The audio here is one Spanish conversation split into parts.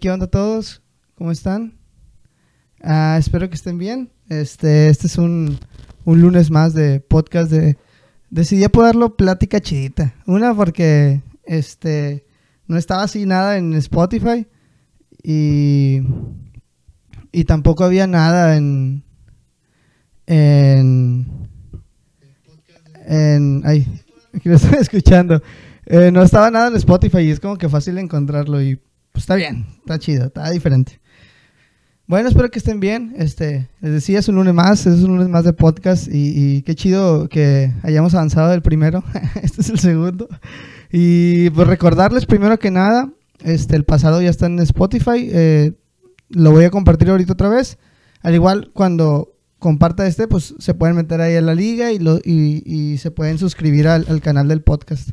¿Qué onda todos? ¿Cómo están? Ah, espero que estén bien. Este, este es un, un lunes más de podcast de... Decidí ponerlo plática chidita. Una porque este no estaba así nada en Spotify y, y tampoco había nada en en en ay, aquí lo estoy escuchando. Eh, no estaba nada en Spotify y es como que fácil encontrarlo y pues está bien, está chido, está diferente. Bueno, espero que estén bien. Este, les decía, es un lunes más, es un lunes más de podcast y, y qué chido que hayamos avanzado del primero. este es el segundo. Y pues recordarles primero que nada, este, el pasado ya está en Spotify. eh, lo voy a compartir ahorita otra vez. Al igual, cuando comparta este, pues se pueden meter ahí a la liga y, lo, y, se pueden suscribir al, al canal del podcast.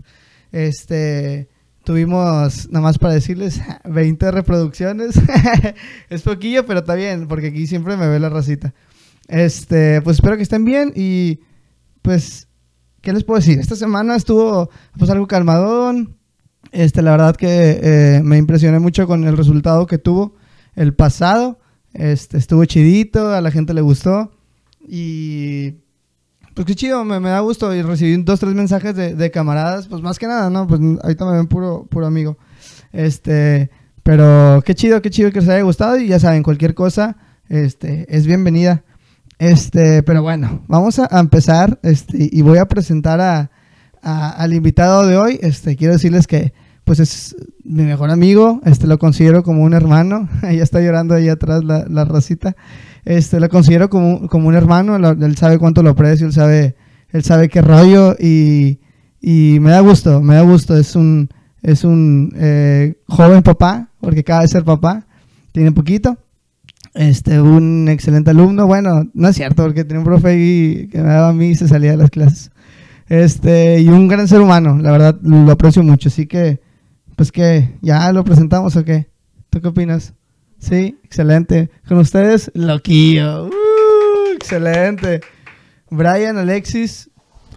Este, tuvimos, nada más para decirles, 20 reproducciones. es poquillo, pero está bien, porque aquí siempre me ve la racita. Este, pues espero que estén bien y pues, ¿qué les puedo decir? Esta semana estuvo pues algo calmadón. Este, la verdad que eh, me impresioné mucho con el resultado que tuvo el pasado. Este, estuvo chidito, a la gente le gustó. Y pues qué chido, me, me da gusto. Y recibí dos, tres mensajes de, de camaradas, pues más que nada, ¿no? Pues ahorita me ven puro, puro amigo. Este, pero qué chido, qué chido que les haya gustado. Y ya saben, cualquier cosa, este, es bienvenida. Este, pero bueno, vamos a, empezar, este, y voy a presentar a, a- al invitado de hoy. Este, quiero decirles que, pues es mi mejor amigo, este, lo considero como un hermano. Ella está llorando ahí atrás la, la racita. Este, lo considero como, como un hermano, él sabe cuánto lo aprecio, él sabe, él sabe qué rollo y, y me da gusto, me da gusto. Es un, es un eh, joven papá, porque acaba de ser papá, tiene poquito. Este, un excelente alumno, bueno, no es cierto, porque tenía un profe que me daba a mí y se salía de las clases. Este, y un gran ser humano, la verdad, lo aprecio mucho, así que, pues que, ¿ya lo presentamos o qué? ¿Tú qué opinas? Sí, excelente. Con ustedes, Loquillo. ¡Uh! excelente. Brian, Alexis,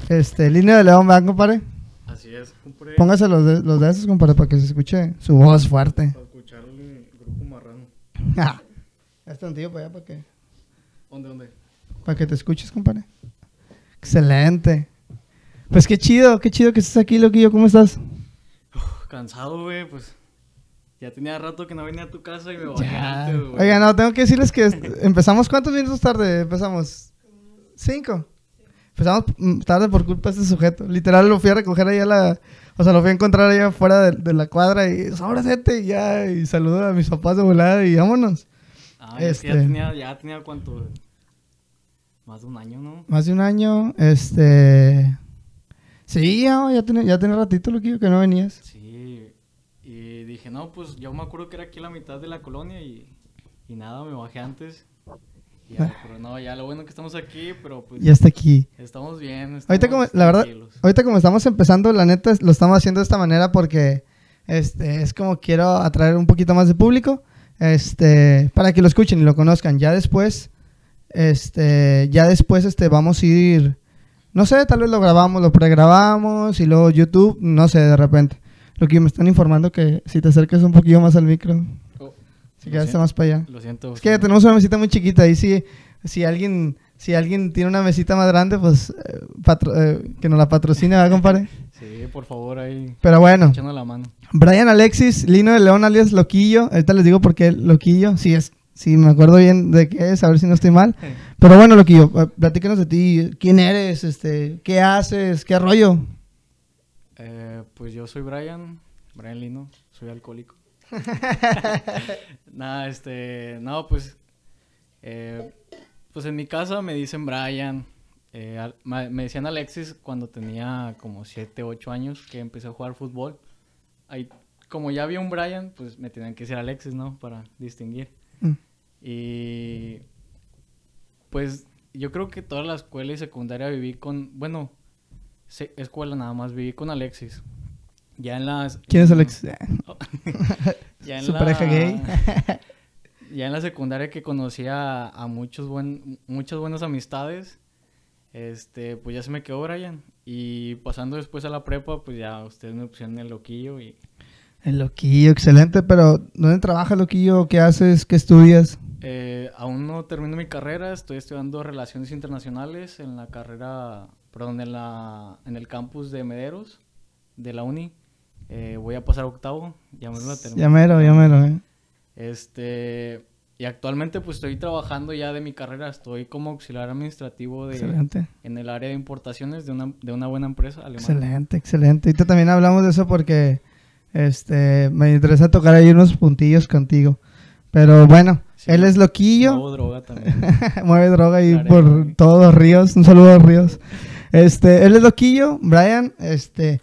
este, línea de León, ¿verdad, compadre? Así es, compré Póngase los de, los de esos, compadre, para que se escuche su voz fuerte. para escuchar el grupo marrano. Ah, este antiguo para allá, para que, ¿Dónde, dónde? para que te escuches, compadre. Excelente. Pues qué chido, qué chido que estés aquí, Loquillo. ¿Cómo estás? Cansado, güey, pues. Ya tenía rato que no venía a tu casa y me antes, güey. Oiga, no, tengo que decirles que empezamos cuántos minutos tarde. Empezamos cinco. Empezamos mm, tarde por culpa de este sujeto. Literal lo fui a recoger ahí a la, o sea, lo fui a encontrar allá afuera de, de la cuadra y ahora y ya y saludo a mis papás de volada y vámonos. Ah, es que ya este- tenía, ya tenía cuánto, güey? Más de un año, ¿no? Más de un año, este, sí, ya, ya tiene, ya tiene ratito lo que no venías. Sí. Dije, no, pues yo me acuerdo que era aquí la mitad de la colonia y, y nada, me bajé antes. Y ya, pero no, ya lo bueno que estamos aquí, pero pues Ya está aquí. estamos bien. Ahorita como, estamos la verdad, ahorita como estamos empezando, la neta lo estamos haciendo de esta manera porque este es como quiero atraer un poquito más de público, este, para que lo escuchen y lo conozcan. Ya después, este, ya después este vamos a ir, no sé, tal vez lo grabamos, lo pregrabamos y luego YouTube, no sé, de repente. Lo que me están informando que si te acercas un poquillo más al micro, Oh, si siento, más para allá. Lo siento. Es que tenemos una mesita muy chiquita y si, si alguien si alguien tiene una mesita más grande, pues eh, patro- eh, que nos la patrocine, ¿verdad, compadre? Sí, por favor, ahí Pero bueno, la mano. Brian Alexis, Lino de León alias Loquillo, ahorita les digo por qué Loquillo, sí es, sí me acuerdo bien de qué es, a ver si no estoy mal. Pero bueno, Loquillo, eh, platícanos de ti, quién eres, este, qué haces, qué rollo. Eh, pues yo soy Brian, Brian Lino, soy alcohólico. Nada, este, no, pues, eh, pues en mi casa me dicen Brian, eh, me decían Alexis cuando tenía como 7, 8 años que empecé a jugar fútbol. Ahí, como ya había un Brian, pues me tenían que decir Alexis, ¿no? Para distinguir. Mm. Y pues yo creo que toda la escuela y secundaria viví con, bueno, se- escuela nada más viví con Alexis. Ya en las... ¿Quién es Alexis? Ya en Su la- pareja gay. ya en la secundaria que conocí a, muchos buen, muchas buenas amistades, este, pues ya se me quedó Brian. Y pasando después a la prepa, pues ya ustedes me pusieron el loquillo y El loquillo, excelente, pero ¿dónde trabaja loquillo? ¿Qué haces? ¿Qué estudias? Eh, aún no termino mi carrera, estoy estudiando Relaciones Internacionales en la carrera, perdón, en, la, en el campus de Mederos, de la uni. Eh, voy a pasar octavo, ya me lo termino. Ya mero, ya mero, eh. Este, y actualmente pues estoy trabajando ya de mi carrera, estoy como auxiliar administrativo de, Excelente. en el área de importaciones de una, de una buena empresa alemana. Excelente, excelente. Ahorita también hablamos de eso porque este me interesa tocar ahí unos puntillos contigo. Pero bueno, Sí. él es loquillo. Muevo droga también. Mueve droga ahí por todos los ríos. Un saludo a los ríos. Este, él es loquillo, Brian. Este,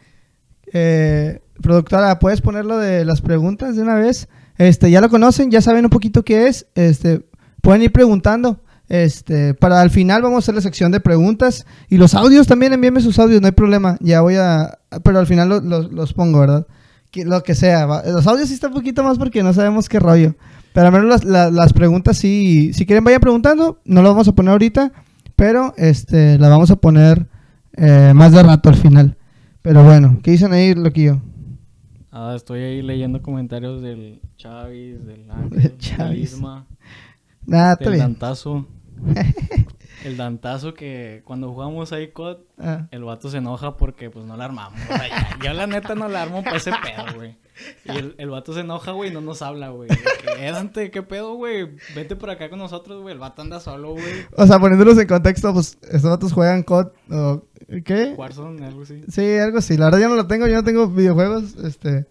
eh, productora, ¿puedes ponerlo de las preguntas de una vez? Este, ya lo conocen, ya saben un poquito qué es. Este, pueden ir preguntando. Este, para al final vamos a hacer la sección de preguntas y los audios también envíenme sus audios, no hay problema. Ya voy a, pero al final lo- lo- los pongo, ¿verdad? Que- lo que sea. Los audios sí está un poquito más porque no sabemos qué rollo. Pero al menos las, la- las preguntas sí, si quieren vayan preguntando, no lo vamos a poner ahorita, pero este, la vamos a poner eh, más de rato al final. Pero bueno, ¿qué dicen ahí, loquillo? Ah, estoy ahí leyendo comentarios del Chavis, del Ángel, del Chavis. Isma, del. El Dantazo que cuando jugamos ahí COD, Ah, el vato se enoja porque pues no la armamos. O sea, ya- yo la neta no la armo para ese pedo, güey. Y el, el vato se enoja, güey, y no nos habla, güey. "Eh, Dante, ¿qué pedo, güey? Vete por acá con nosotros, güey. El vato anda solo, güey. O sea, poniéndolos en contexto, pues estos vatos juegan COD o ¿qué? Warzone, algo así. Sí, algo así. La verdad yo no lo tengo, yo no tengo videojuegos, este,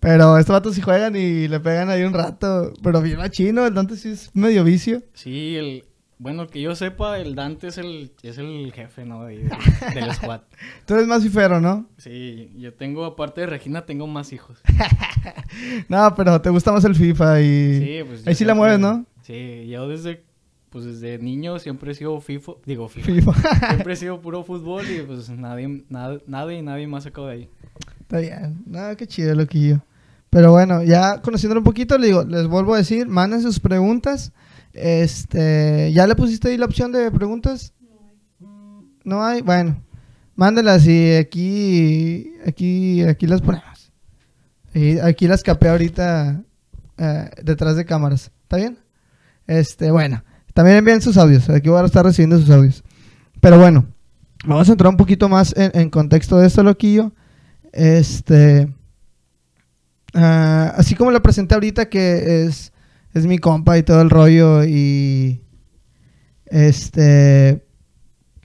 pero estos vatos sí juegan y le pegan ahí un rato, pero bien machino, el Dante sí es medio vicio. Sí, el... Bueno, que yo sepa, el Dante es el, es el jefe, ¿no? De- del squad. Tú eres más fifero, ¿no? Sí, yo tengo, aparte de Regina, tengo más hijos. No, pero te gusta más el FIFA y... Sí, pues. Ahí sí la mueves, ¿no? Sí, yo desde, pues desde niño siempre he sido FIFO, digo FIFA. FIFA. siempre he sido puro fútbol y pues nadie, nada, nada y nadie más sacado de ahí. Está bien. No, qué chido, loquillo. Pero bueno, ya conociéndolo un poquito, le digo, les vuelvo a decir, manden sus preguntas. Este, ¿ya le pusiste ahí la opción de preguntas? No hay. Bueno, mándelas y aquí, aquí, aquí las ponemos. Y aquí las capé ahorita eh, detrás de cámaras. ¿Está bien? Este, bueno, también envíen sus audios. Aquí voy a estar recibiendo sus audios. Pero bueno, vamos a entrar un poquito más en, contexto de esto, loquillo. Este. ah, así como lo presenté ahorita, que es, es mi compa y todo el rollo. Y. Este.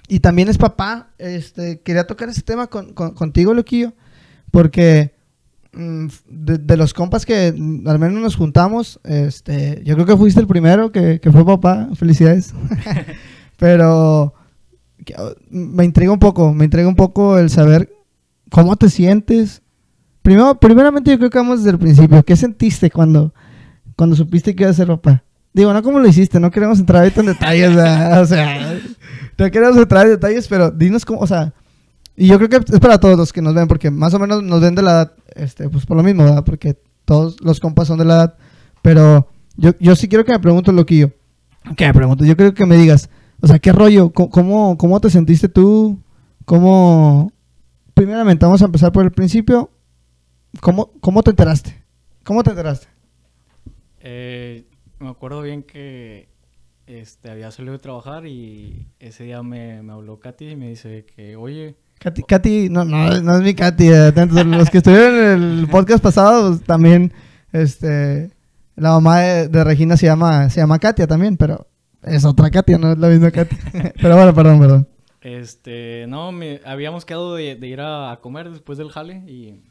Y también es papá. Este. Quería tocar ese tema con, con- contigo, loquillo. Porque. mm, De, los compas que al menos nos juntamos, este, yo creo que fuiste el primero que, que fue papá, felicidades. Pero uh, me intriga un poco, me intriga un poco el saber cómo te sientes. Primero, primeramente yo creo que vamos desde el principio. ¿Qué sentiste cuando, cuando supiste que ibas a ser papá? Digo, no cómo lo hiciste, no queremos entrar ahorita en detalles, ¿verdad? o sea, no queremos entrar en detalles, pero dinos cómo, o sea, y yo creo que es para todos los que nos ven, porque más o menos nos ven de la edad, este, pues por lo mismo, ¿verdad? Porque todos los compas son de la edad, pero yo, yo sí quiero que me preguntes, loquillo. Que me preguntes, yo creo que me digas, o sea, ¿qué rollo? ¿Cómo, cómo, cómo te sentiste tú? ¿Cómo...? Primeramente, vamos a empezar por el principio. ¿Cómo, cómo te enteraste? ¿Cómo te enteraste? Eh, me acuerdo bien que este, había salido de trabajar y ese día me, me habló Katy y me dice que, oye, Katy, Katy, no, no, no es mi Katy. atentos, los que estuvieron en el podcast pasado, pues, también, este, la mamá de, de Regina se llama, se llama Katia también, pero es otra Katia, no es la misma Katia. pero bueno, perdón, perdón. Este, no, me, habíamos quedado de, de ir a, a comer después del jale y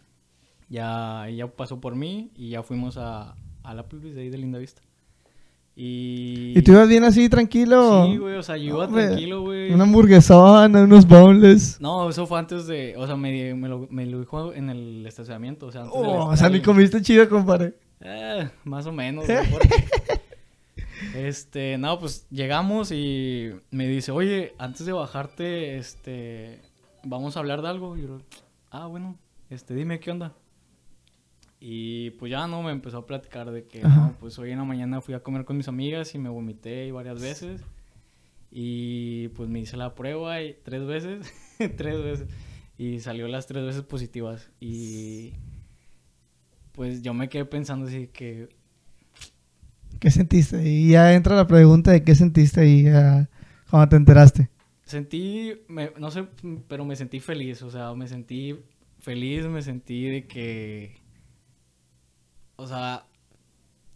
ya ella pasó por mí y ya fuimos a, a la Applebee's de ahí de Linda Vista. Y... ¿Y tú ibas bien así, tranquilo? Sí, güey, o sea, yo iba tranquilo, güey. Una hamburguesona, unos boneless. No, eso fue antes de, o sea, me, me, lo, me lo dijo en el estacionamiento, o sea, antes Oh, o sea, ni comiste chido, compadre. Eh, más o menos. güey, este, no, pues llegamos y me dice, oye, antes de bajarte, este, vamos a hablar de algo. Y yo, ah, bueno, este, dime qué onda. Y pues ya no, me empezó a platicar de que, no, pues hoy en la mañana fui a comer con mis amigas y me vomité varias veces. Y pues me hice la prueba y tres veces, tres veces. Y salió las tres veces positivas. Y pues yo me quedé pensando así que... ¿Qué sentiste? Y ya entra la pregunta de qué sentiste ahí ah, cuando te enteraste. Sentí, me- no sé, pero me sentí feliz, o sea, me sentí feliz, me sentí de que... O sea,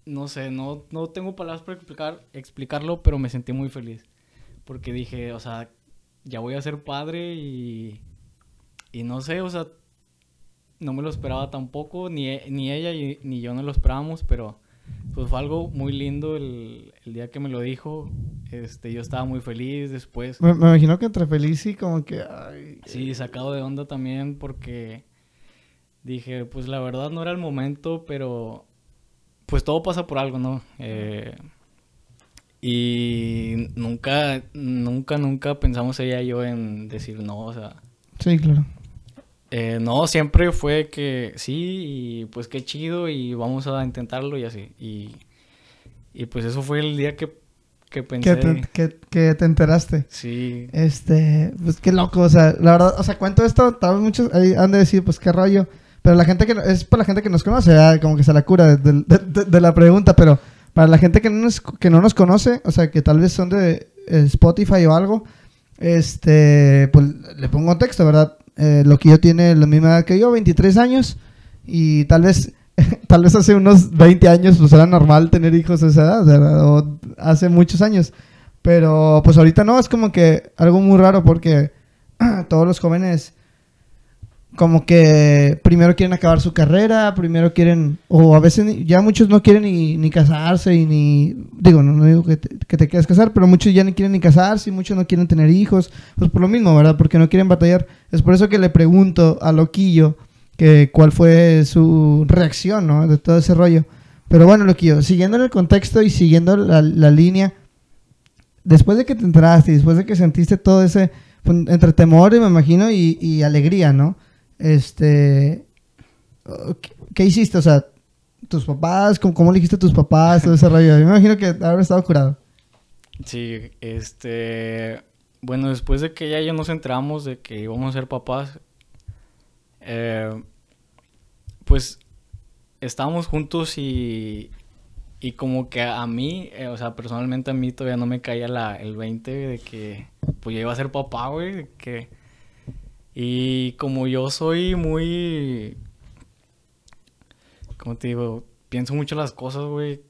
no sé, no, no tengo palabras para explicar, explicarlo, pero me sentí muy feliz. Porque dije, o sea, ya voy a ser padre y... Y no sé, o sea, no me lo esperaba tampoco, ni, e- ni ella y- ni yo no lo esperábamos, pero pues fue algo muy lindo el, el día que me lo dijo. Este, yo estaba muy feliz después. Me, me imagino que entre feliz y como que... ay, Sí, sacado de onda también porque dije, pues la verdad no era el momento, pero pues todo pasa por algo, ¿no? Eh, y nunca, nunca, nunca pensamos ella y yo en decir no, o sea, Sí, claro. eh, no, siempre fue que sí, y pues qué chido, y vamos a intentarlo y así. Y, y pues eso fue el día que, que pensé. Que te, que, que te enteraste. Sí, Este, pues qué loco, o sea, la verdad, o sea, cuento esto, tal vez muchos ahí han de decir, pues qué rollo, pero la gente que, es para la gente que nos conoce, ¿verdad? como que se la cura de, de- de- de la pregunta, pero para la gente que no, nos, que no nos conoce, o sea, que tal vez son de eh, Spotify o algo, este, pues le pongo contexto, ¿verdad? Eh, lo que yo tiene la misma edad que yo, 23 años, y tal vez, tal vez hace unos 20 años, pues era normal tener hijos a esa edad, ¿verdad? O hace muchos años. Pero pues ahorita no, es como que algo muy raro porque todos los jóvenes como que primero quieren acabar su carrera, primero quieren, o a veces ya muchos no quieren ni, ni casarse y ni, digo, no, no digo que te, que te quieras casar, pero muchos ya ni quieren ni casarse y muchos no quieren tener hijos, pues por lo mismo, ¿verdad? Porque no quieren batallar. Es por eso que le pregunto a Loquillo que cuál fue su reacción, ¿no? De todo ese rollo. Pero bueno, Loquillo, siguiendo en el contexto y siguiendo la, la línea, después de que te enteraste y después de que sentiste todo ese, pues, entre temor, me imagino, y, y alegría, ¿no? Este, ¿qué, hiciste? O sea, tus papás, ¿cómo, cómo le dijiste a tus papás, todo ese rollo? Yo me imagino que habrá estado curado. Sí, este, bueno, después de que ya, ya nos enteramos de que íbamos a ser papás, eh, pues estábamos juntos y, y como que a mí, eh, o sea, personalmente a mí todavía no me caía la, el 20 de que pues ya iba a ser papá, güey, de que... Y como yo soy muy... ¿Cómo te digo? Pienso mucho las cosas, güey.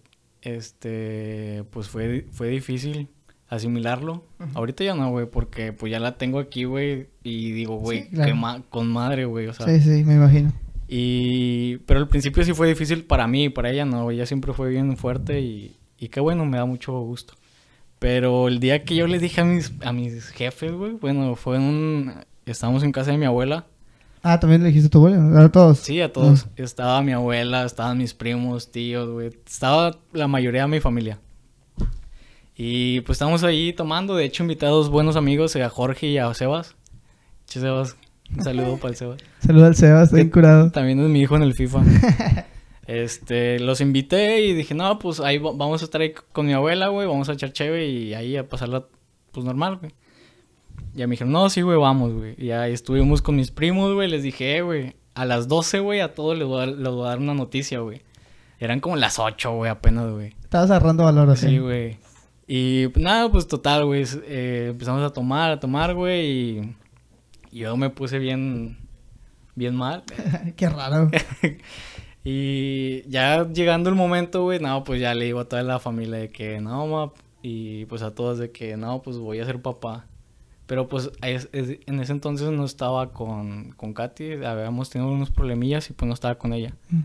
Este, pues fue, fue difícil asimilarlo. Ahorita ya no, güey, porque pues ya la tengo aquí, güey. Y digo, güey, Sí, claro. qué ma- con madre, güey. O sea, Sí, sí, me imagino. y... Pero al principio sí fue difícil para mí, para ella no, ella siempre fue bien fuerte y, y qué bueno, me da mucho gusto. Pero el día que yo le dije a mis, a mis jefes, güey, bueno, fue en un... Estábamos en casa de mi abuela. Ah, también le dijiste a tu abuelo, a todos. Sí, a todos. Estaba mi abuela, estaban mis primos, tíos, güey. Estaba la mayoría de mi familia. Y pues estábamos ahí tomando. De hecho, invité a dos buenos amigos, a Jorge y a Sebas. Che, Sebas, un saludo para el Sebas. Saluda al Sebas, bien curado. También es mi hijo en el FIFA. este, los invité y dije, no, pues ahí va- vamos a estar ahí con mi abuela, güey, vamos a echar cheve y ahí a pasarla, pues normal, güey. Ya me dijeron, no, sí, güey, vamos, güey. Y ahí estuvimos con mis primos, güey, les dije, eh, güey, a las 12, güey, a todos les voy a dar, les voy a dar una noticia, güey. Eran como las 8, güey, apenas, güey. Estabas agarrando valor así. Sí, güey. Y pues, nada, pues total, güey. eh, empezamos a tomar, a tomar, güey. Y yo me puse bien, bien mal. Qué raro. y ya llegando el momento, güey, no, pues ya le digo a toda la familia de que no, ma. Y pues a todos de que no, pues voy a ser papá. Pero pues es- es- en ese entonces no estaba con, con Katy. Habíamos tenido unos problemillas y pues no estaba con ella. Mm.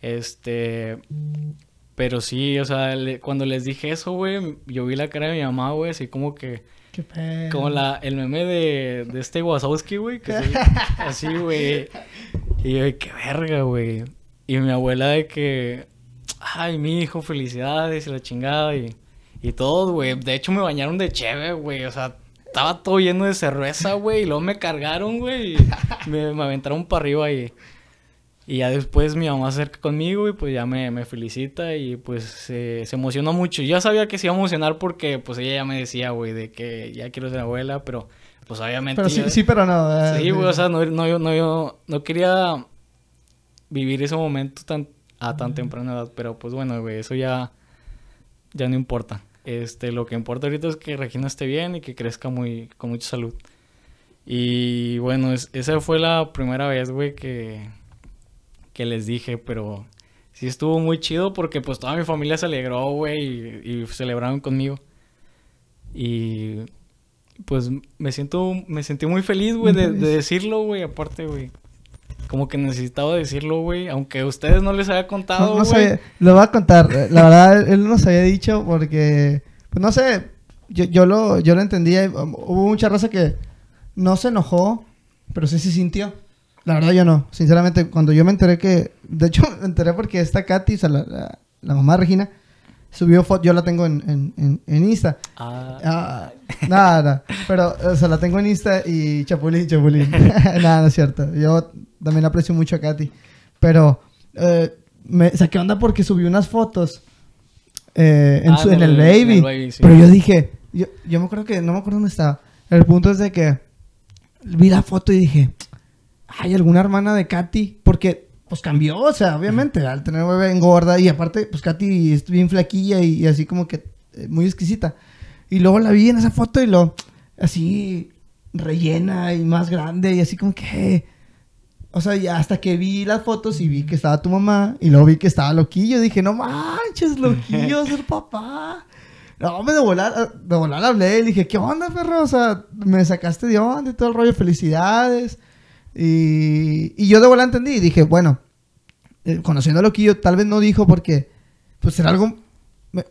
Este. Pero sí, o sea, le- cuando les dije eso, güey, yo vi la cara de mi mamá, güey, así como que. Qué pedo. Como la, el meme de, de este Wazowski, güey, que se- así, güey. Y yo, qué verga, güey. Y mi abuela de que, ay, mi hijo, felicidades y la chingada y, y todo, güey. De hecho, me bañaron de cheve, güey. O sea, estaba todo lleno de cerveza, güey. Y luego me cargaron, güey. Y me, me aventaron para arriba y, y ya después mi mamá se acerca conmigo y pues ya me, me felicita y pues se, se emocionó mucho. Yo ya sabía que se iba a emocionar porque pues ella ya me decía, güey, de que ya quiero ser abuela, pero pues obviamente... Pero sí, yo- sí, pero no. eh, Sí, güey, o sea, no, no, yo, no, yo no quería vivir ese momento tan, a tan temprana edad. Pero pues bueno, güey, eso ya, ya no importa. Este, lo que importa ahorita es que Regina esté bien y que crezca muy, con mucha salud. Y bueno, esa fue la primera vez, güey, que, que les dije, pero sí estuvo muy chido porque pues toda mi familia se alegró, güey, y, celebraron conmigo. Y pues me siento, me sentí muy feliz, güey, de, decirlo, güey, aparte, güey. Como que necesitaba decirlo, güey, aunque a ustedes no les haya contado, no, no lo voy a contar. La verdad, él nos había dicho porque, pues no sé, yo, yo, lo, yo lo entendía. Hubo mucha raza que no se enojó, pero sí se sintió. La verdad yo no. Sinceramente, cuando yo me enteré que... De hecho, me enteré porque esta Katy, o sea, la, la, mamá Regina, subió foto... Yo la tengo en, en, en, Insta. Ah. ah. nada, nada. Pero, o sea, la tengo en Insta y chapulín, chapulín. nada, no es cierto. Yo también aprecio mucho a Katy. Pero, eh, me saqué onda porque subió unas fotos eh, en, ah, en, el baby. Pero yo dije... Yo, yo me acuerdo que... No me acuerdo dónde estaba. El punto es de que vi la foto y dije, hay alguna hermana de Katy, porque pues cambió, o sea, obviamente, al tener bebé engorda y aparte, pues Katy es bien flaquilla y, así como que eh, muy exquisita. Y luego la vi en esa foto y lo, así rellena y más grande y así como que... O sea, ya hasta que vi las fotos y vi que estaba tu mamá y luego vi que estaba Loquillo, dije, no manches, Loquillo, ser papá. No, me de volar, de volar hablé y dije, ¿qué onda, perro? O sea, me sacaste de onda y todo el rollo, felicidades. Y, y yo de volar entendí y dije, bueno, eh, conociendo a Loquillo, tal vez no dijo porque, pues era algo...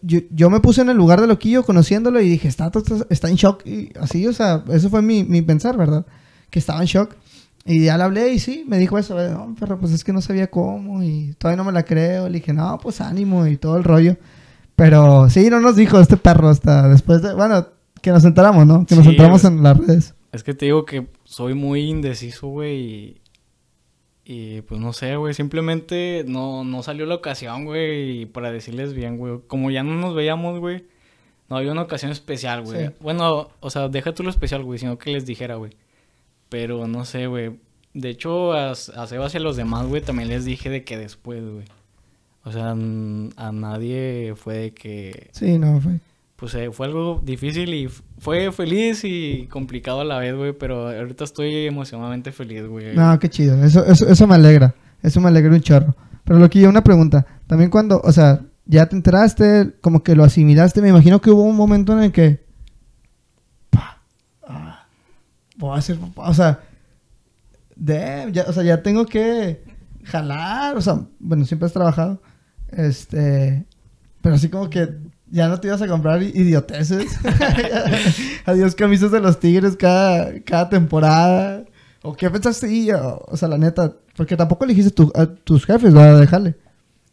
Yo, yo, me puse en el lugar de Loquillo conociéndolo y dije, está, está en shock. Y así, o sea, eso fue mi, mi pensar, ¿verdad? Que estaba en shock. Y ya le hablé y sí, me dijo eso, no, pero pues es que no sabía cómo y todavía no me la creo. Le dije, no, pues ánimo y todo el rollo. Pero sí, no nos dijo este perro hasta después de. Bueno, que nos enteramos, ¿no? Que nos enteramos en las redes. Es que te digo que soy muy indeciso, güey. Y, pues no sé, güey. Simplemente no, no salió la ocasión, güey. Para decirles bien, güey. Como ya no nos veíamos, güey. No había una ocasión especial, güey. Bueno, o sea, deja tú lo especial, güey. Sino que les dijera, güey. Pero no sé, güey. De hecho, a, a Sebas y a los demás, güey, también les dije de que después, güey. O sea, a nadie fue de que... Sí, no, fue. Pues eh, fue algo difícil y fue feliz y complicado a la vez, güey, pero ahorita estoy emocionalmente feliz, güey. No, qué chido, eso, eso, eso me alegra, eso me alegra un chorro. Pero lo que yo, una pregunta, también cuando, o sea, ya te enteraste, como que lo asimilaste, me imagino que hubo un momento en el que... Pa, ah, voy a ser papá, o sea, de, ya, o sea, ya tengo que jalar, o sea, bueno, siempre has trabajado, este, pero así como que ya no te ibas a comprar idioteces. Adiós camisas de los Tigres cada, cada temporada. ¿O qué pensaste? o, sea, la neta, porque tampoco le dijiste a tus jefes, ¿verdad? Déjale.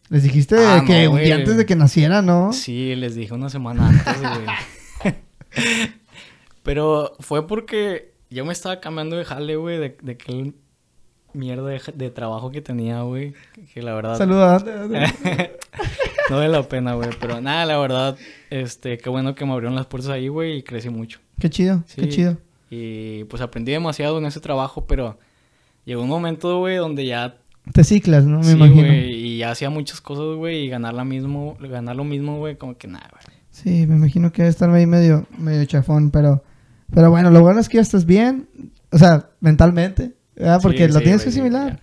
Les dijiste ah, que un día antes de que naciera, ¿no? Sí, les dije una semana antes, güey. Pero fue porque yo me estaba cambiando de jale, güey, de, de que él mierda de, trabajo que tenía, güey. Que la verdad. Saludos. no vale la pena, güey. Pero nada, la verdad, este, qué bueno que me abrieron las puertas ahí, güey, y crecí mucho. Qué chido, qué chido. Y pues aprendí demasiado en ese trabajo, pero llegó un momento, güey, donde ya. Te ciclas, ¿no? Me sí, imagino. Güey, y ya hacía muchas cosas, güey, y ganar, la mismo, ganar lo mismo, güey, como que nada, güey. Sí, me imagino que debe estar ahí medio, medio chafón, pero. Pero bueno, lo bueno es que ya estás bien. O sea, mentalmente. Porque lo tienes que asimilar.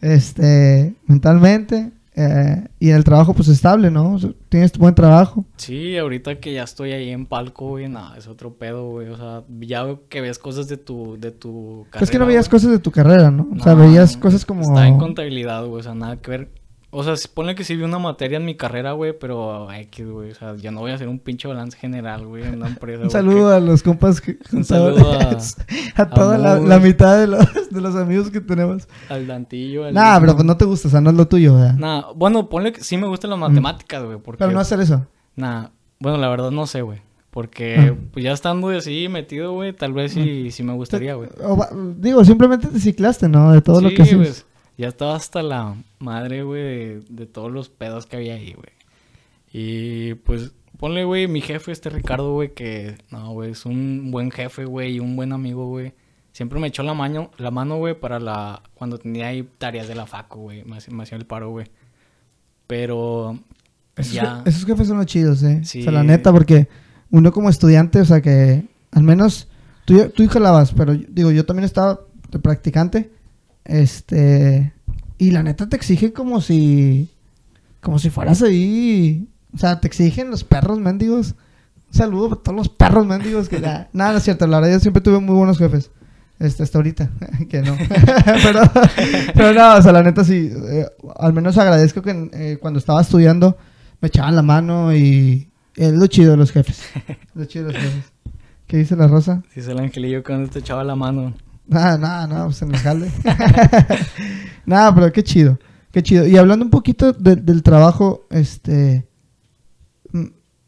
Este, mentalmente. Eh, y el trabajo, pues estable, ¿no? tienes tu buen trabajo. Sí, ahorita que ya estoy ahí en palco, güey, nada, es otro pedo, güey. O sea, ya que ves cosas de tu, de tu carrera. Es que no veías cosas de tu carrera, ¿no? O sea, veías cosas como. Está en contabilidad, güey, o sea, nada que ver o sea, pone que sí vi una materia en mi carrera, güey, pero X, güey. O sea, ya no voy a hacer un pinche balance general, güey, en una empresa. un saludo a los compas que. Un saludo a. a toda la, mitad de los, de los amigos que tenemos. Al Dantillo. Al nah, pero pues no te gusta, o sea, no es lo tuyo, güey. Nah, bueno, ponle que sí me gustan las matemáticas, güey. Pero no hacer eso. Nah, bueno, la verdad no sé, güey. Porque pues ya estando así metido, güey, tal vez sí, sí me gustaría, güey. Digo, simplemente te ciclaste, ¿no? De todo lo que haces. Pues, ya estaba hasta la madre, güey, de, todos los pedos que había ahí, güey. Y pues, ponle, güey, mi jefe, este Ricardo, güey, que, no, güey, es un buen jefe, güey, y un buen amigo, güey. Siempre me echó la mano, la mano, güey, para la, cuando tenía ahí tareas de la faco, güey, me, hacía el paro, güey. Pero Esos, ya... esos jefes son los chidos, ¿eh? Sí. O sea, la neta, porque uno como estudiante, o sea, que al menos tú, tú jalabas, pero digo, yo también estaba de practicante. Este. Y la neta te exige como si. Como si fueras ahí. O sea, te exigen los perros mendigos. Un saludo para todos los perros mendigos que nada, nada, no es cierto. La verdad, yo siempre tuve muy buenos jefes. Este, hasta ahorita, que no. pero, pero no, o sea, la neta sí. eh, al menos agradezco que eh, cuando estaba estudiando me echaban la mano y es lo chido de los jefes. Lo chido de los jefes. ¿Qué dice la rosa? Dice el angelillo cuando te echaba la mano. Nada, nada, nada, pues en el jale. nada, pero qué chido, qué chido. Y hablando un poquito de- del trabajo, este...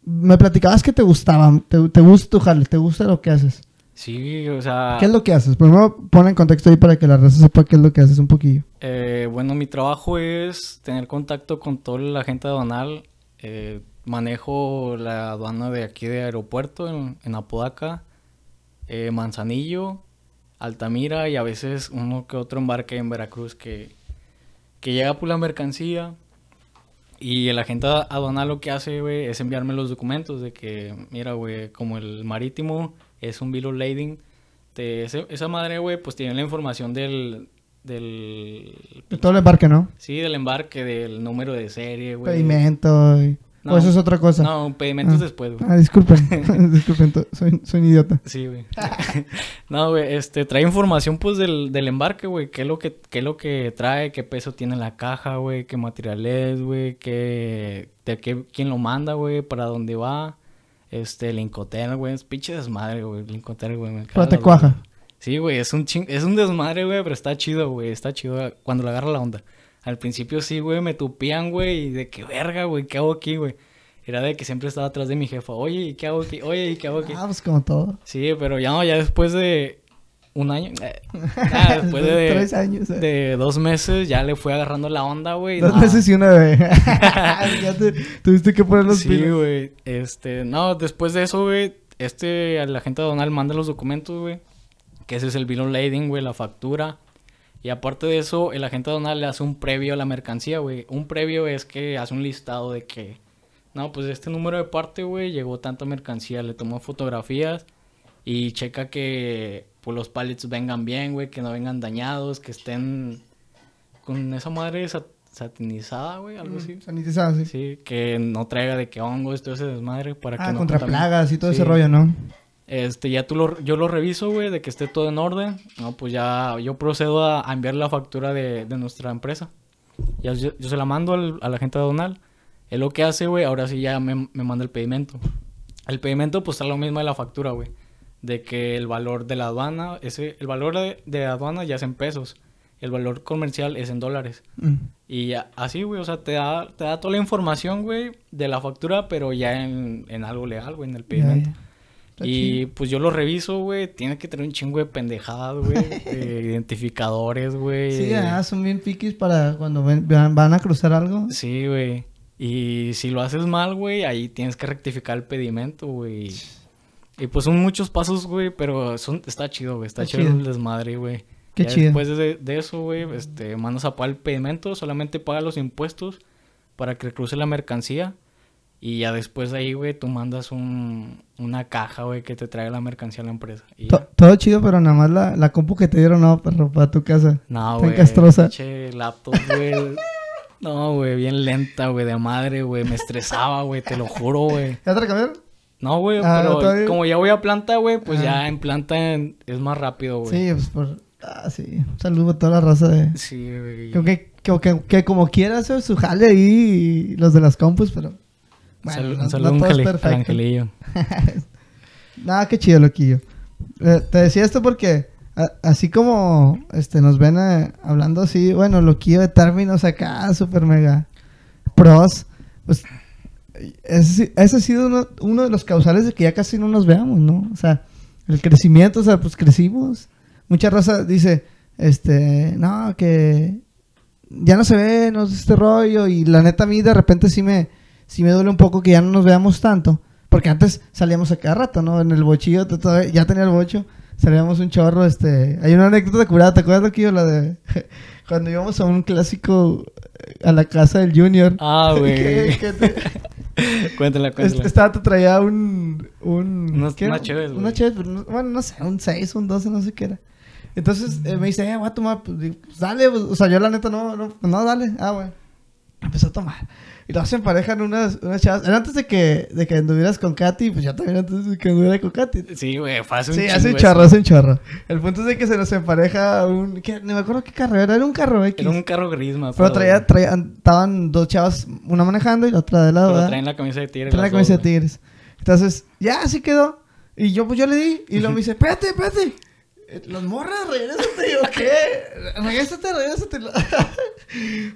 Me platicabas que te gustaba, te, te gusta tu jale, te gusta lo que haces. Sí, o sea... ¿Qué es lo que haces? Primero pon en contexto ahí para que la raza sepa qué es lo que haces un poquillo. Eh, bueno, mi trabajo es tener contacto con toda la gente aduanal. Eh, manejo la aduana de aquí de aeropuerto en, en Apodaca, eh, Manzanillo, Altamira y a veces uno que otro embarque en Veracruz que, que llega por la mercancía. Y el agente aduanal lo que hace, güey, es enviarme los documentos de que, mira, güey, como el marítimo es un bill of lading, te- ese- esa madre, güey, pues tiene la información del, del De todo el embarque, ¿no? Sí, del embarque, del número de serie, güey. Pedimento. y- No. O eso es otra cosa. No, pedimentos Ah. después, güey. Ah, disculpen, disculpen, soy, soy un idiota. Sí, güey. no, güey, este, trae información, pues, del, del embarque, güey. ¿Qué es lo que, qué es lo que trae? ¿Qué peso tiene la caja, güey? ¿Qué material es, güey? ¿Qué, de qué, quién lo manda, güey? ¿Para dónde va? Este, el Incoterm, güey. Es pinche desmadre, güey. El Incoterm, güey. me te cuaja. Sí, güey, es un ching... es un desmadre, güey, pero está chido, güey. Está chido cuando le agarra la onda. Al principio sí, güey, me tupían, güey, y de qué verga, güey, ¿qué hago aquí, güey? Era de que siempre estaba atrás de mi jefa. Oye, ¿y qué hago aquí? Oye, ¿y qué hago aquí? Ah, pues como todo. Sí, pero ya no, ya después de un año, eh, después de, Tres años. eh. de dos meses, ya le fui agarrando la onda, güey. Dos meses y una bebé. ya te, tuviste que poner los Sí, güey. Este, no, después de eso, güey, este, el agente Donald manda los documentos, güey. Que ese es el bill of lading, güey, la factura. Y aparte de eso, el agente Donald le hace un previo a la mercancía, güey. Un previo es que hace un listado de que, no, pues este número de parte, güey, llegó tanta mercancía. Le tomó fotografías y checa que, pues, los pallets vengan bien, güey, que no vengan dañados, que estén con esa madre sat- satinizada, güey, algo así. Sanitizada, sí. Sí, que no traiga de que hongos, todo ese desmadre para que Ah, no contra plagas y todo Sí. ese rollo, ¿no? Este, ya tú lo, yo lo reviso, güey, de que esté todo en orden. No, pues ya yo procedo a, a enviar la factura de, de nuestra empresa. Ya yo, yo se la mando al, a la gente de Donal. Él lo que hace, güey, ahora sí ya me, me manda el pedimento. El pedimento, pues, es lo mismo de la factura, güey. De que el valor de la aduana, ese, el valor de, de aduana ya es en pesos. El valor comercial es en dólares. Mm. Y así, güey, o sea, te da, te da toda la información, güey, de la factura, pero ya en, en algo legal, güey, en el pedimento. Está Y chido. pues yo lo reviso, güey, tiene que tener un chingo de pendejadas, güey, de identificadores, güey. Sí, ah, son bien piquis para cuando ven- van, a cruzar algo. Sí, güey. Y si lo haces mal, güey, ahí tienes que rectificar el pedimento, güey. Y pues son muchos pasos, güey, pero son, está chido, güey. Está, Está chido, chido. el desmadre, güey. Qué Ya chido. Después de, de eso, güey, este, mandas a pagar el pedimento, solamente paga los impuestos para que cruce la mercancía. Y ya después de ahí, güey, tú mandas un, una caja, güey, que te traiga la mercancía a la empresa. Y To- ya. todo chido, pero nada más la, la compu que te dieron, no, perro, para tu casa. No, güey. castrosa. Laptop, güey. No, güey, bien lenta, güey, de madre, güey. Me estresaba, güey, te lo juro, güey. ¿Ya te la cambiaron? No, güey, Ah, pero todavía- como ya voy a planta, güey, pues Ah. ya en planta es más rápido, güey. Sí, pues por... Ah, sí. Un saludo a toda la raza de... Sí, güey. Creo que, que, que, que como quiera hacer su jale ahí y los de las compus, pero... Bueno, saludo, no- saludo un al angelillo. Nada, qué chido, loquillo. Eh, te decía esto porque a- así como este nos ven eh, hablando así, bueno, loquillo de términos acá, super mega pros, pues ese, ese ha sido uno, uno de los causales de que ya casi no nos veamos, ¿no? O sea, el crecimiento, o sea, pues crecimos. Mucha raza dice, este, no, que ya no se ve, no es este rollo, y la neta a mí de repente sí me, sí me duele un poco que ya no nos veamos tanto. Porque antes salíamos a cada rato, ¿no? En el bochillo, ya tenía el bocho, salíamos un chorro, este... Hay una anécdota curada, ¿te acuerdas, Loquillo? La de cuando íbamos a un clásico a la casa del Junior. Ah, güey. Te- cuéntala, cuéntala. Esta te traía un. un una. Una Cheves, pero no- bueno, no sé, un 6, un 12, no sé qué era. Entonces eh, me dice, eh, voy a tomar. Pues, dale, pues, o sea, yo la neta no, no, no, dale. Ah, güey. Empezó a tomar. Y luego se emparejan unas, unas chavas. Era antes de que, de que anduvieras con Katy, pues yo también antes de que anduviera con Katy. Sí, güey, fue hace un Sí, hace un chorro, hace un chorro. El punto es de que se nos empareja un. ¿qué? No me acuerdo qué carro era, era un carro X. Era un carro gris, me Pero traía, traía, estaban dos chavas, una manejando y la otra de lado. Traen la camisa de tigre. Trae la camisa de dos. Tigres. Entonces, ya así quedó. Y yo, pues yo le di. Y luego me dice, espérate, espérate. Eh, Los morras, regrésate. Yo, ¿qué? Regrésate, regrésate.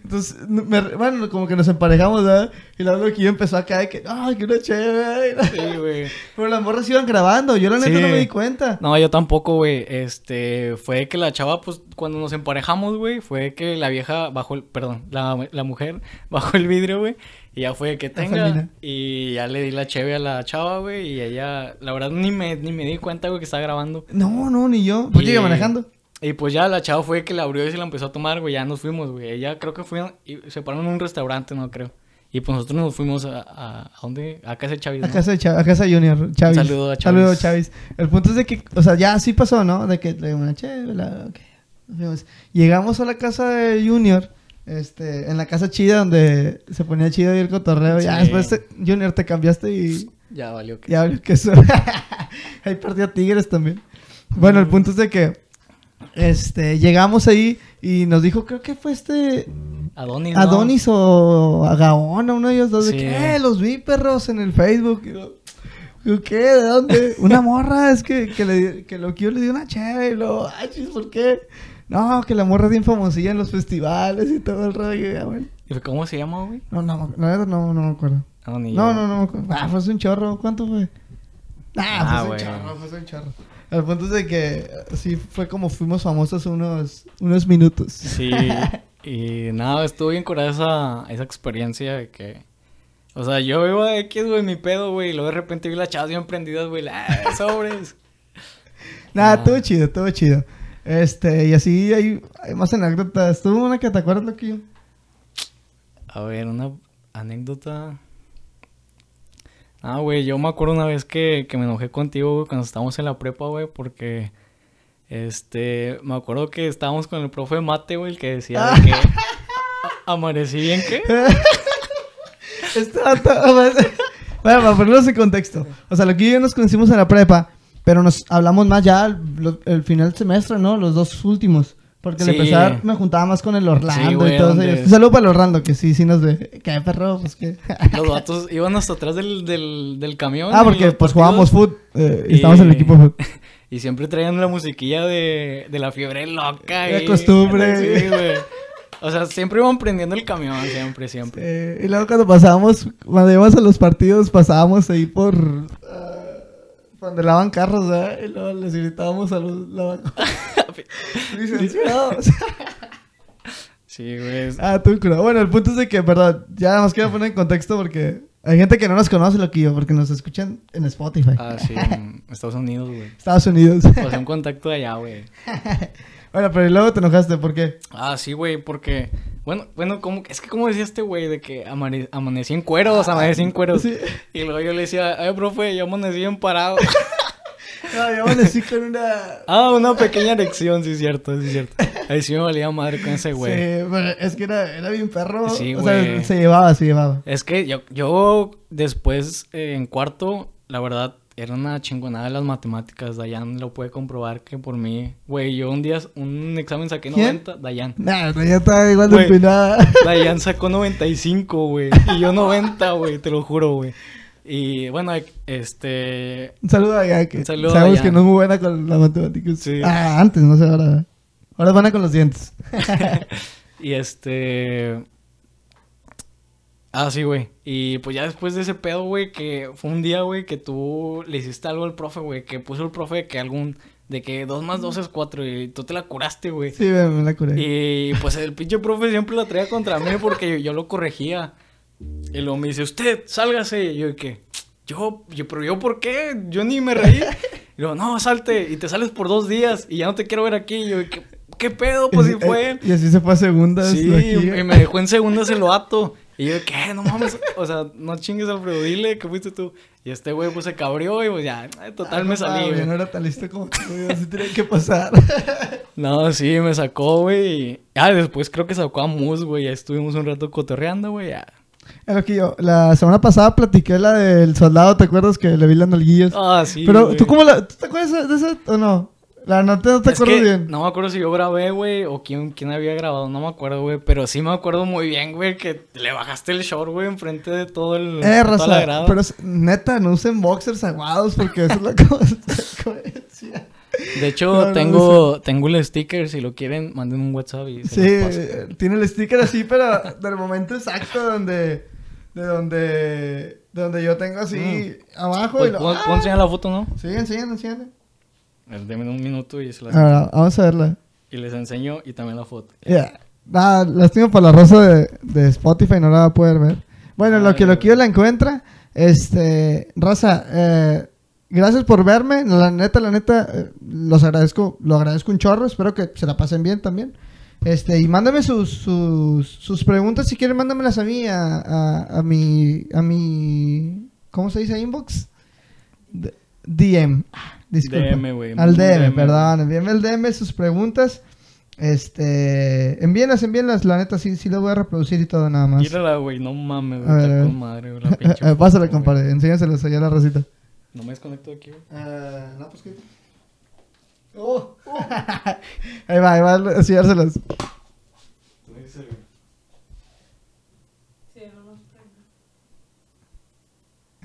Entonces, me- bueno, como que nos emparejamos, ¿verdad? Y luego lo que yo empezó a caer que, ay, que una chévere. Sí, güey. Pero las morras iban grabando. Yo la neta Sí. no me di cuenta. No, yo tampoco, güey. Este, fue que la chava, pues, cuando nos emparejamos, güey, fue que la vieja bajó el, perdón, la, la mujer bajó el vidrio, güey, y ya fue que tenga, y ya le di la cheve a la chava, güey, y ella, la verdad, ni me, ni me di cuenta, güey, que estaba grabando. No, no, ni yo. Pues Y- yo manejando. Y pues ya la chava fue que la abrió y se la empezó a tomar, güey, ya nos fuimos, güey. Ella creo que fue, y se pararon en un restaurante, no creo. Y pues nosotros nos fuimos a, a, ¿a dónde? A casa de Chavis, A ¿no? casa de Chav- a casa de Junior, Chavis. saludo a Chavis. Saludo a Chavis. El punto es de que, o sea, ya así pasó, ¿no? De que le una chévere, la- ok, nos fuimos. Llegamos a la casa de Junior, este, en la casa chida donde se ponía chido y el cotorreo. Ya después, te- Junior, te cambiaste y Ya valió que... ya que eso. ahí perdió a Tigres también. Bueno, el punto es de que, este, llegamos ahí y nos dijo, creo que fue este, Adonis, ¿no? Adonis o Agaón, uno de ellos dos, de Sí. que, "Eh, los vi perros en el Facebook. ¿qué? ¿De dónde? Una morra, es que, que, le, que lo que yo le di una chévere y luego, ay, ¿por qué? No, que la morra es bien famosilla en los festivales y todo el rollo. y ya, bueno. ¿Y cómo se llama, güey? No, no, verdad no, no me acuerdo. No, ni No, yo. no, no me acuerdo. Ah, fue un chorro. ¿Cuánto fue? Ah, Ah, fue un güey. chorro, fue un chorro. El punto de que sí fue como fuimos famosos unos, unos minutos. Sí, y nada, estuvo bien curada esa, esa experiencia de que... O sea, yo iba X, güey, mi pedo, güey, y luego de repente vi las chavas bien prendidas, güey, ¡ah, sobres! Nada, estuvo chido, estuvo chido. Este, y así hay, hay más anécdotas. ¿Tuvo una que te acuerdas, Loquillo? A ver, una anécdota... Ah, güey, yo me acuerdo una vez que, que me enojé contigo, güey, cuando estábamos en la prepa, güey, porque... Este, me acuerdo que estábamos con el profe de mate, güey, el que decía de que... "A- ¿Amanecí bien qué? Vato- bueno, para ponerlos en contexto. O sea, Loquillo y yo nos conocimos en la prepa, pero nos hablamos más ya el, el final del semestre, ¿no? Los dos últimos. Porque al Sí. empezar me juntaba más con el Orlando Sí, güey, y todo donde- eso. Un saludo para el Orlando, que sí, sí nos ve. ¿Qué perro? Pues que... Los vatos iban hasta atrás del, del, del camión. ah, porque pues jugábamos fútbol eh, y Y- estábamos en el equipo fútbol. Y siempre traían la musiquilla de, de la fiebre loca. De y- costumbre. Sí, güey. O sea, siempre iban prendiendo el camión, siempre, siempre. Eh, y luego cuando pasábamos, cuando íbamos a los partidos, pasábamos ahí por... ah, donde lavan carros, ¿verdad? Y luego les gritábamos a los lavacoches. Licenciados. Sí, güey. ah, tú curado. Bueno, el punto es de que, perdón, ya nada más quiero poner en contexto porque hay gente que no nos conoce lo que yo, porque nos escuchan en Spotify. Ah, sí, en Estados Unidos, güey. Estados Unidos. Pasé un contacto de allá, güey. bueno, pero luego te enojaste, ¿por qué? Ah, sí, güey, porque... Bueno, bueno, como... Es que como decía este güey de que amane- amanecí en cueros, amanecí en cueros. Sí. Y luego yo le decía, ay, profe, yo amanecí en parado. No, yo amanecí con una... ah, una pequeña erección, sí es cierto, sí es cierto. Ahí sí me valía madre con ese güey. Sí, pero es que era, era bien perro. Sí, o sea, se llevaba, se llevaba. Es que yo, yo después eh, en cuarto, la verdad, era una chingonada de las matemáticas. Dayan lo puede comprobar que por mí, güey, yo un día, un examen saqué ¿Quién? 90, Dayan. Nah, ya estaba igual de empinada. Dayan sacó 95, güey. Y yo 90, güey, te lo juro, güey. Y bueno, este... Un saludo a Dayan, que Un saludo a sabemos Dayan. que no es muy buena con las matemáticas. Sí. Ah, antes, no sé, ahora. Ahora es buena con los dientes. Y este... Ah, sí, güey. Y pues ya después de ese pedo, güey, que fue un día, güey, que tú le hiciste algo al profe, güey, que puso el profe que algún... De que dos más dos es cuatro y tú te la curaste, güey. Sí, me, me la curé. Y pues el pinche profe siempre la traía contra mí porque yo, yo lo corregía. Y luego me dice, usted, sálgase. Y yo que, yo, yo, pero yo, ¿por qué? Yo ni me reí. Y luego, no, salte. Y te sales por dos días y ya no te quiero ver aquí. Y yo que, ¿qué pedo? Pues sí Y- fue él. Y así se fue a segundas. Sí, aquí. y me dejó en segundas el vato. Y yo, ¿qué? No mames. O sea, no chingues, Alfredo, dile que fuiste tú. Y este güey, pues se cabrió y pues ya, eh, total, me Ah, salí, güey, güey. No era tan listo como tú, güey, así tenía que pasar. No, sí, me sacó, güey. y- Ah, después creo que sacó a Mus, güey. Ya estuvimos un rato cotorreando, güey. Ya. Lo que yo, la semana pasada platiqué la del soldado, ¿te acuerdas que le vi las nalguillas? Ah, sí. Pero, güey. ¿tú cómo la, ¿tú te acuerdas de esa o no? La nota no te Es que bien. No me acuerdo si yo grabé, güey, o quién, quién había grabado, no me acuerdo, güey. Pero sí me acuerdo muy bien, güey, que le bajaste el short, güey, enfrente de todo el. Eh, toda la raza, grada. pero neta, no usen boxers aguados porque eso es la consecuencia. De hecho, No, no, tengo, tengo el sticker, si lo quieren, manden un WhatsApp y se Sí, tiene el sticker así, pero del momento exacto donde, de donde, de donde yo tengo así abajo. Pues y lo, pon, ¡ah! enseñar la foto, ¿no? Sí, enséñale, enséñale. Deme un minuto y se las Ahora, vamos a verla. Y les enseño y también la foto. Ya. Nada, lástima para la rosa de, de Spotify, no la va a poder ver. Bueno, lo Ay, que lo que yo la encuentra, este, raza, eh, gracias por verme, la neta, la neta, eh, los agradezco, lo agradezco un chorro, espero que se la pasen bien también. Este, y mándame sus, sus, sus preguntas, si quieren, mándamelas a mí, a, a, a mi, a mi, ¿cómo se dice? Inbox. D- DM. Disculpa. DM, güey. Al DM, DM, perdón. Envíenme el DM sus preguntas. Este, envíenlas, envíenlas. La neta, sí, sí lo voy a reproducir y todo nada más. Mírala, güey, no mames, güey. Está con madre, güey. La pinche Eh, Pásale, compadre. güey. Enséñaselos allá a la racita. No me desconecto de aquí, güey. no, pues que. Oh, ahí va, ahí va a me dices,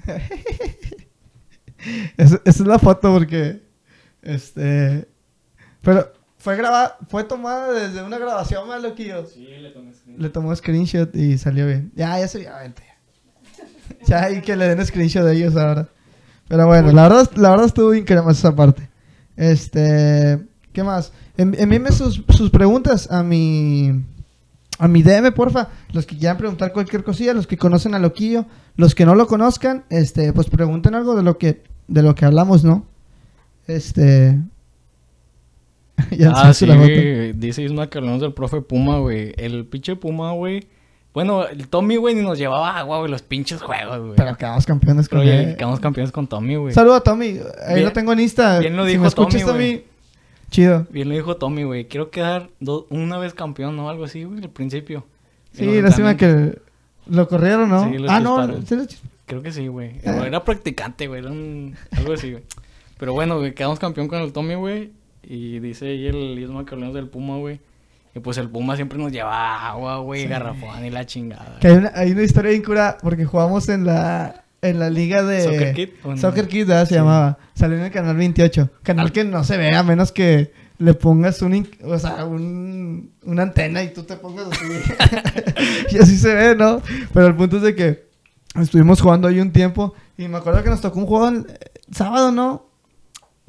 güey. Esa, es la foto porque. Este. Pero fue grabada, fue tomada desde una grabación más loquillo. Sí, le tomé screen. Le tomó screenshot y salió bien. Ya, ya se vio, vente. Ya, y que le den screenshot de ellos ahora. Pero bueno, la verdad, la verdad estuvo increíble esa parte. Este, ¿qué más? En- Envíenme sus, sus preguntas a mi a mi DM, porfa. Los que quieran preguntar cualquier cosilla, los que conocen a Loquillo, los que no lo conozcan, este, pues pregunten algo de lo que de lo que hablamos, ¿no? Este ya ah, se sí, la güey. Dice Isma que hablamos del profe Puma, güey. El pinche Puma, güey. Bueno, el Tommy, güey, ni nos llevaba agua, güey, los pinches juegos, güey. Pero quedamos campeones Pero con ya él. quedamos campeones con Tommy, güey. Saludo a Tommy. Ahí Bien- lo tengo en Insta. bien lo si dijo me escuchas, Tommy. Chido. Bien lo dijo Tommy, güey. Quiero quedar una vez campeón, ¿no? Algo así, güey, al principio. Sí, lástima que lo corrieron, ¿no? Sí, lo ah, no. ¿sí lo Creo que sí, güey. Ah. Era practicante, güey. Era un... algo así, güey. Pero bueno, güey, quedamos campeón con el Tommy, güey. Y dice ahí el Isma que hablamos del Puma, güey. Y pues el Puma siempre nos lleva agua, güey, Sí. garrafón y la chingada. Que hay una, hay una historia bien cura porque jugamos en la en la liga de ¿Soccer Kid no? Soccer Kid, ¿verdad? se Sí. llamaba. Salió en el canal 28. Canal que no se ve a menos que le pongas un, o sea, un, una antena y tú te pongas así. y así se ve, ¿no? Pero el punto es de que estuvimos jugando ahí un tiempo y me acuerdo que nos tocó un juego el, eh, sábado, ¿no?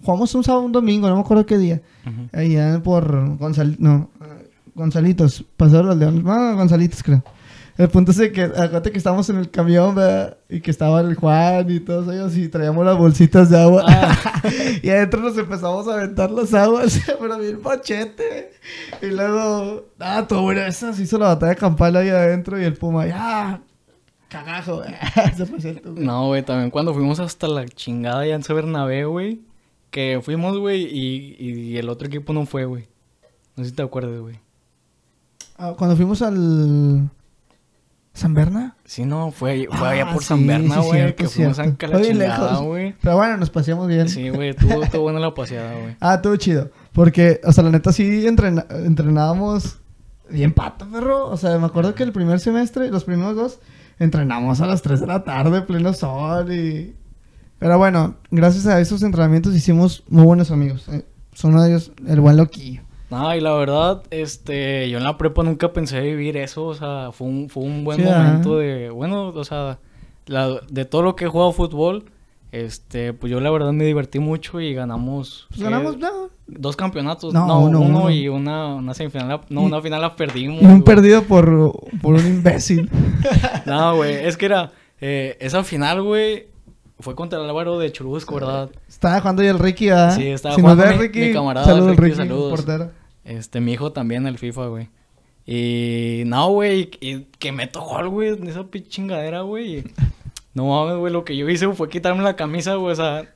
Jugamos un sábado, un domingo, no me acuerdo qué día. Ujú. Allá por Gonzal... No, Gonzalitos. Pasó los Leones. No, Gonzalitos, creo. El punto es que, acuérdate que estábamos en el camión, ¿verdad? Y que estaba el Juan y todos ellos y traíamos las bolsitas de agua. Ah. y adentro nos empezamos a aventar las aguas, pero bien machete. Y luego, ah, todo bueno, eso se hizo la batalla campal ahí adentro y el Puma, ya, cagajo. se presentó. No, güey, también cuando fuimos hasta la chingada allá en San Bernabé, güey. Que fuimos, güey, y, y el otro equipo no fue, güey. No sé si te acuerdas, güey. Ah, cuando fuimos al... ¿San Berna? Sí, no, fue, fue Ah, allá por sí, San Berna, güey. cierto, que fuimos a cierto. Fue chingada, lejos. güey. Pero bueno, nos paseamos bien. Sí, güey, tuvo, tuvo buena la paseada, güey. Ah, estuvo chido. Porque, o sea, la neta sí entrena- entrenábamos bien pato, perro. O sea, me acuerdo que el primer semestre, los primeros dos, entrenamos a las 3 de la tarde, pleno sol y... Pero bueno, gracias a esos entrenamientos hicimos muy buenos amigos. Eh, son uno de ellos, el buen loquillo. No, y la verdad, este, yo en la prepa nunca pensé vivir eso, o sea, fue un, fue un buen Sí, momento de, bueno, o sea, la- de todo lo que he jugado fútbol, este, pues yo la verdad me divertí mucho y ganamos. Pues ganamos, no. Dos campeonatos, No, no, uno, uno, uno. y una, una semifinal, la- no, una final la perdimos. Y un perdido por, por un imbécil. No, güey, es que era, eh, esa final, güey, fue contra el Álvaro de Churubusco, ¿verdad? Estaba jugando ahí el Ricky, ¿verdad? Sí, estaba si nos jugando ve mi- Ricky, mi camarada saludos, Ricky, Ricky, saludos. portero. Este, mi hijo también el FIFA, güey. Y no, güey, y que meto gol, güey, en esa pinche chingadera, güey. No mames, güey, lo que yo hice fue quitarme la camisa, güey, o sea.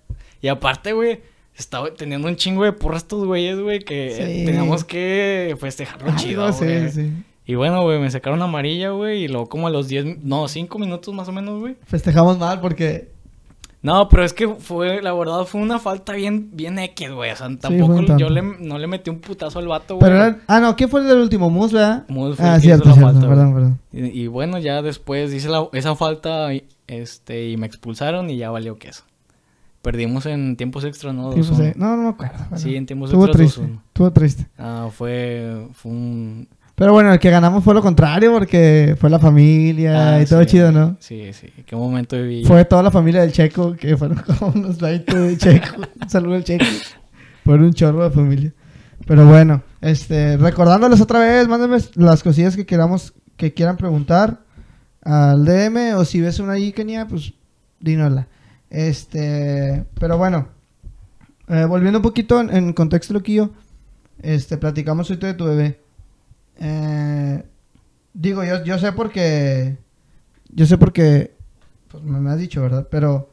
Y aparte, güey, estaba teniendo un chingo de porra estos güeyes, güey, que Sí. teníamos que festejarlo chido, güey. sí. Y bueno, güey, me sacaron amarilla, güey, y luego como a los 10, no, 5 minutos más o menos, güey. Festejamos mal porque No, pero es que fue, la verdad, fue una falta bien, bien X, güey. O sea, tampoco yo le, no le metí un putazo al vato, güey. Pero era... Ah, no, ¿quién fue el del último? Mus, ¿verdad? Mus fue ah, el que cierto, hizo la cierto. falta, perdón, perdón. Y, y bueno, ya después hice la- esa falta, este, y me expulsaron y ya valió queso. Perdimos en tiempos extra, ¿no? Sí, 2-1. no, no me acuerdo. Sí, en tiempos Estuvo extras triste. 2-1. Estuvo triste. Ah, fue, fue un... Pero bueno, el que ganamos fue lo contrario porque fue la familia Ah, y todo sí. chido, ¿no? Sí, sí. Qué momento viví. Fue toda la familia del Checo, que fueron como unos 20 de Checo. Un saludo al Checo. Fueron un chorro de familia. Pero bueno, este, recordándoles otra vez, mándenme las cosillas que queramos, que quieran preguntar al DM o si ves una ahí, Kenia, pues dínosla. Este, pero bueno, eh, volviendo un poquito en, en contexto, loquillo, este, platicamos ahorita de tu bebé. Eh, digo, yo, yo sé porque, yo sé porque, pues me, me has dicho, ¿verdad? Pero,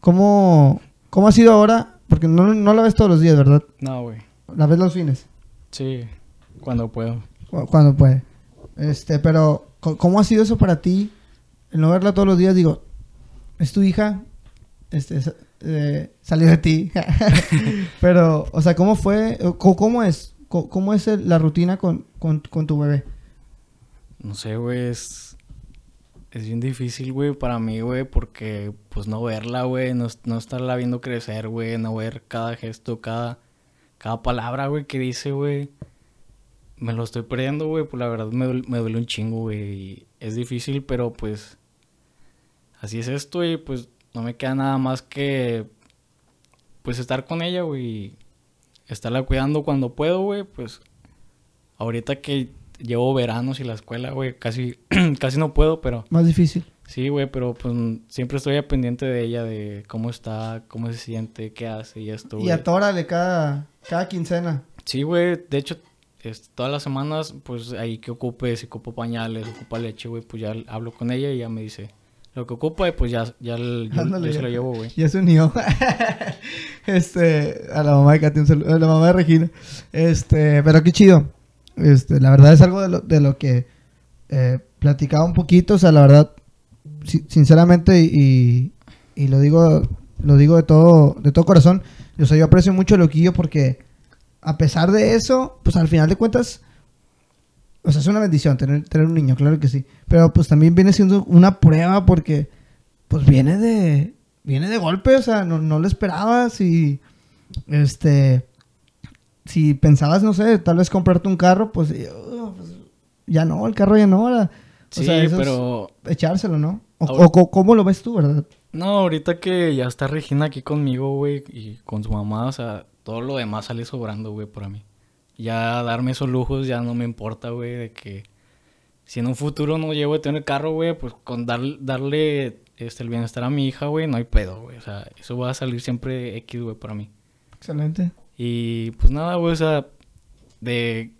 ¿cómo, cómo ha sido ahora? Porque no, no la ves todos los días, ¿verdad? No, güey. La ves los fines, Sí, cuando puedo. cu- cuando puede. Este, pero, ¿cómo ha sido eso para ti? El no verla todos los días, digo, es tu hija, este, eh, salió de ti. pero, o sea, ¿cómo fue? ¿Cómo es? ¿Cómo es la rutina con, con, con tu bebé? No sé, güey, es... Es bien difícil, güey, para mí, güey, porque, pues, no verla, güey, no, no estarla viendo crecer, güey, no ver cada gesto, cada, cada palabra, güey, que dice, güey. Me lo estoy perdiendo, güey, pues, la verdad me, duele- me duele un chingo, güey, y es difícil, pero, pues, así es esto, y, pues, no me queda nada más que, pues, estar con ella, güey, y estarla cuidando cuando puedo, güey, pues, ahorita que llevo veranos y la escuela, güey, casi, casi no puedo, pero Más difícil. sí, güey, pero pues siempre estoy pendiente de ella, de cómo está, cómo se siente, qué hace y esto, Y güey. atórale cada, cada quincena. Sí, güey, de hecho, todas las semanas, pues ahí que ocupe, si ocupo pañales, ocupa leche, güey, pues ya hablo con ella y ya me dice lo que ocupa y pues ya, ya, el- yo, Ándale, yo se lo llevo, güey. Ya se unió. este, a la mamá de Katy, un saludo, a la mamá de Regina. Este, pero qué chido. Este, la verdad es algo de lo, de lo que eh, platicaba un poquito, o sea, la verdad, si- sinceramente, y, y lo digo, lo digo de todo, de todo corazón, o sea, yo aprecio mucho a Loquillo porque a pesar de eso, pues al final de cuentas, o sea, es una bendición tener, tener un niño, claro que sí. Pero pues también viene siendo una prueba porque pues viene de viene de golpe, o sea, no, no lo esperabas y este si pensabas, no sé, tal vez comprarte un carro, pues, uh, pues, ya no, el carro ya no ahora. O Sí, sea, eso es pero echárselo, ¿no? O, Ahora- o cómo lo ves tú, ¿verdad? No, ahorita que ya está Regina aquí conmigo, güey, y con su mamá, o sea, todo lo demás sale sobrando, güey, para mí. Ya darme esos lujos ya no me importa, güey, de que si en un futuro no llego a tener carro, güey, pues con dar- darle este, el bienestar a mi hija, güey, no hay pedo, güey. O sea, eso va a salir siempre X, güey, para mí. Excelente. Y pues nada, güey, o sea, de,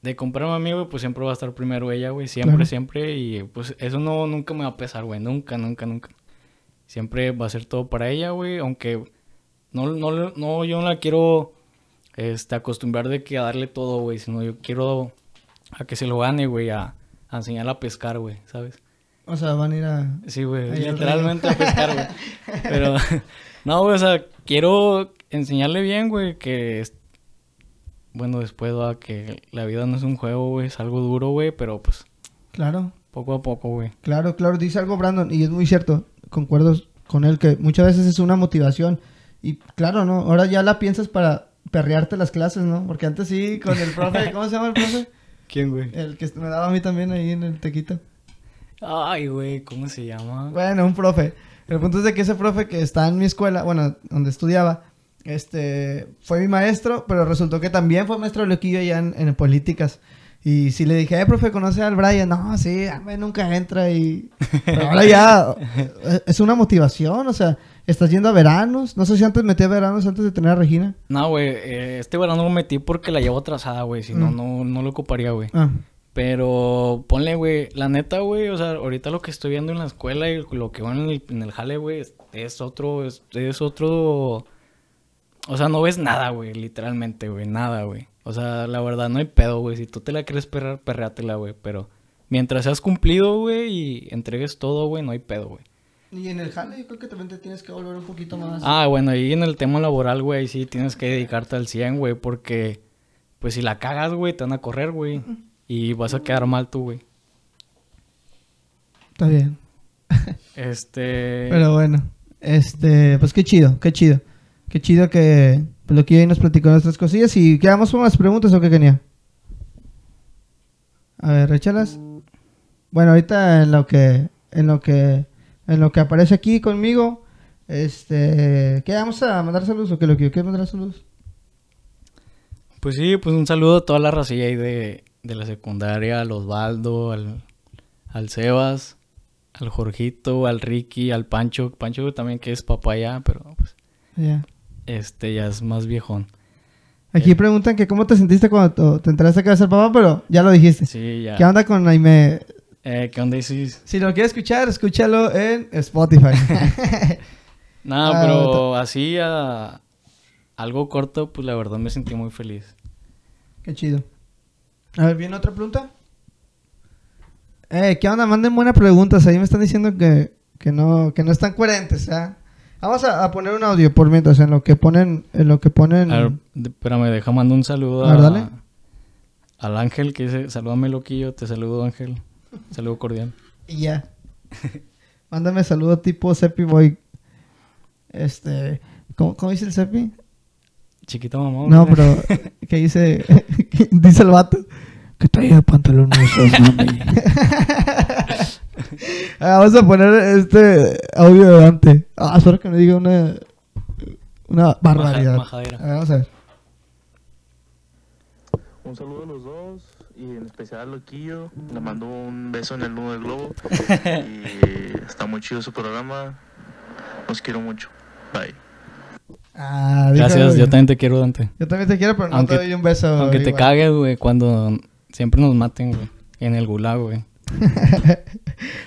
de comprarme a mí, güey, pues siempre va a estar primero ella, güey, siempre, Claro. siempre. Y pues eso no, nunca me va a pesar, güey, nunca, nunca, nunca. Siempre va a ser todo para ella, güey, aunque no, no, no, yo no la quiero este, acostumbrar de que a darle todo, güey, sino yo quiero a que se lo gane, güey, a, a enseñarla a pescar, güey, ¿sabes? O sea, van a ir a... Sí, güey, literalmente a pescar, güey. Pero, no, güey, o sea, quiero enseñarle bien, güey, que, bueno, después va que la vida no es un juego, güey, es algo duro, güey, pero pues Claro. poco a poco, güey. Claro, claro, dice algo Brandon y es muy cierto, concuerdo con él que muchas veces es una motivación y claro, ¿no? Ahora ya la piensas para perrearte las clases, ¿no? Porque antes sí, con el profe, ¿cómo se llama el profe? ¿Quién, güey? El que me daba a mí también ahí en el tequito. Ay, güey, ¿cómo se llama? Bueno, un profe. El punto es de que ese profe que está en mi escuela, bueno, donde estudiaba, este, fue mi maestro, pero resultó que también fue maestro de loquillo allá en, en políticas. Y si le dije, eh, profe, ¿conoce al Brian? No, sí, a mí nunca entra y... Pero ahora ya es una motivación, o sea, estás yendo a veranos. No sé si antes metí a veranos antes de tener a Regina. No, güey, eh, este verano lo metí porque la llevo atrasada, güey. Si no, Mm. no, no lo ocuparía, güey. Ah, Pero ponle, güey, la neta, güey, o sea, ahorita lo que estoy viendo en la escuela y lo que veo en el, en el jale, güey, es, es otro, es, es otro... O sea, no ves nada, güey, literalmente, güey, nada, güey. O sea, la verdad, no hay pedo, güey. Si tú te la quieres perrear, perréatela, güey. Pero mientras seas cumplido, güey, y entregues todo, güey, no hay pedo, güey. Y en el jale yo creo que también te tienes que volver un poquito más. Ah, bueno, ahí en el tema laboral, güey, sí tienes que dedicarte al 100, güey, porque pues si la cagas, güey, te van a correr, güey, y vas a quedar mal tú, güey. Está bien. Este... Pero bueno, este, pues qué chido, qué chido. Qué chido que pues, lo que hoy nos platicó nuestras cosillas y quedamos con las preguntas o qué Kenia. A ver, échalas. Bueno, ahorita en lo que en lo que en lo que aparece aquí conmigo, este, ¿qué vamos a mandar saludos o qué lo que yo quiero mandar saludos? Pues sí, pues un saludo a toda la racilla ahí de, de la secundaria, al Osvaldo, al, al Sebas, al Jorgito, al Ricky, al Pancho, Pancho también que es papá ya, pero pues este ya es más viejón. Aquí preguntan que cómo te sentiste cuando te- te enteraste que ibas a ser papá, pero ya lo dijiste. Sí, ya. ¿Qué onda con Jaime? Eh, ¿Qué onda, Isis? Si lo quieres escuchar, escúchalo en Spotify. Nada, Ah, pero así a algo corto, pues la verdad me sentí muy feliz. Qué chido. A ver, ¿viene otra pregunta? Eh, ¿qué onda? Manden buenas preguntas. Ahí me están diciendo que, que no, que no están coherentes, ¿ah? Vamos a, a poner un audio por mientras en lo que ponen, en lo que ponen. A ver, espérame, deja mando un saludo A al Ángel que dice, salúdame loquillo, te saludo Ángel. Saludo cordial. Y ya. Mándame saludo tipo Seppi Boy. Este. ¿Cómo, cómo dice el Seppi? Chiquita mamá. No, pero. ¿Qué dice? ¿Qué dice el vato? Que traía pantalones, mami. Ah, vamos a poner este audio de Dante. Ah, espero que no diga una. Una barbaridad. majadera. A ver, vamos a ver. Un saludo a los dos y en especial a Loquillo. Le mando un beso en el nudo del globo. y está muy chido su programa. Los quiero mucho. Bye. Ah, Gracias, güey. yo también te quiero, Dante. Yo también te quiero, pero no Aunque- te doy un beso. Aunque te cagues, güey, cuando siempre nos maten, güey. En el gulag, güey.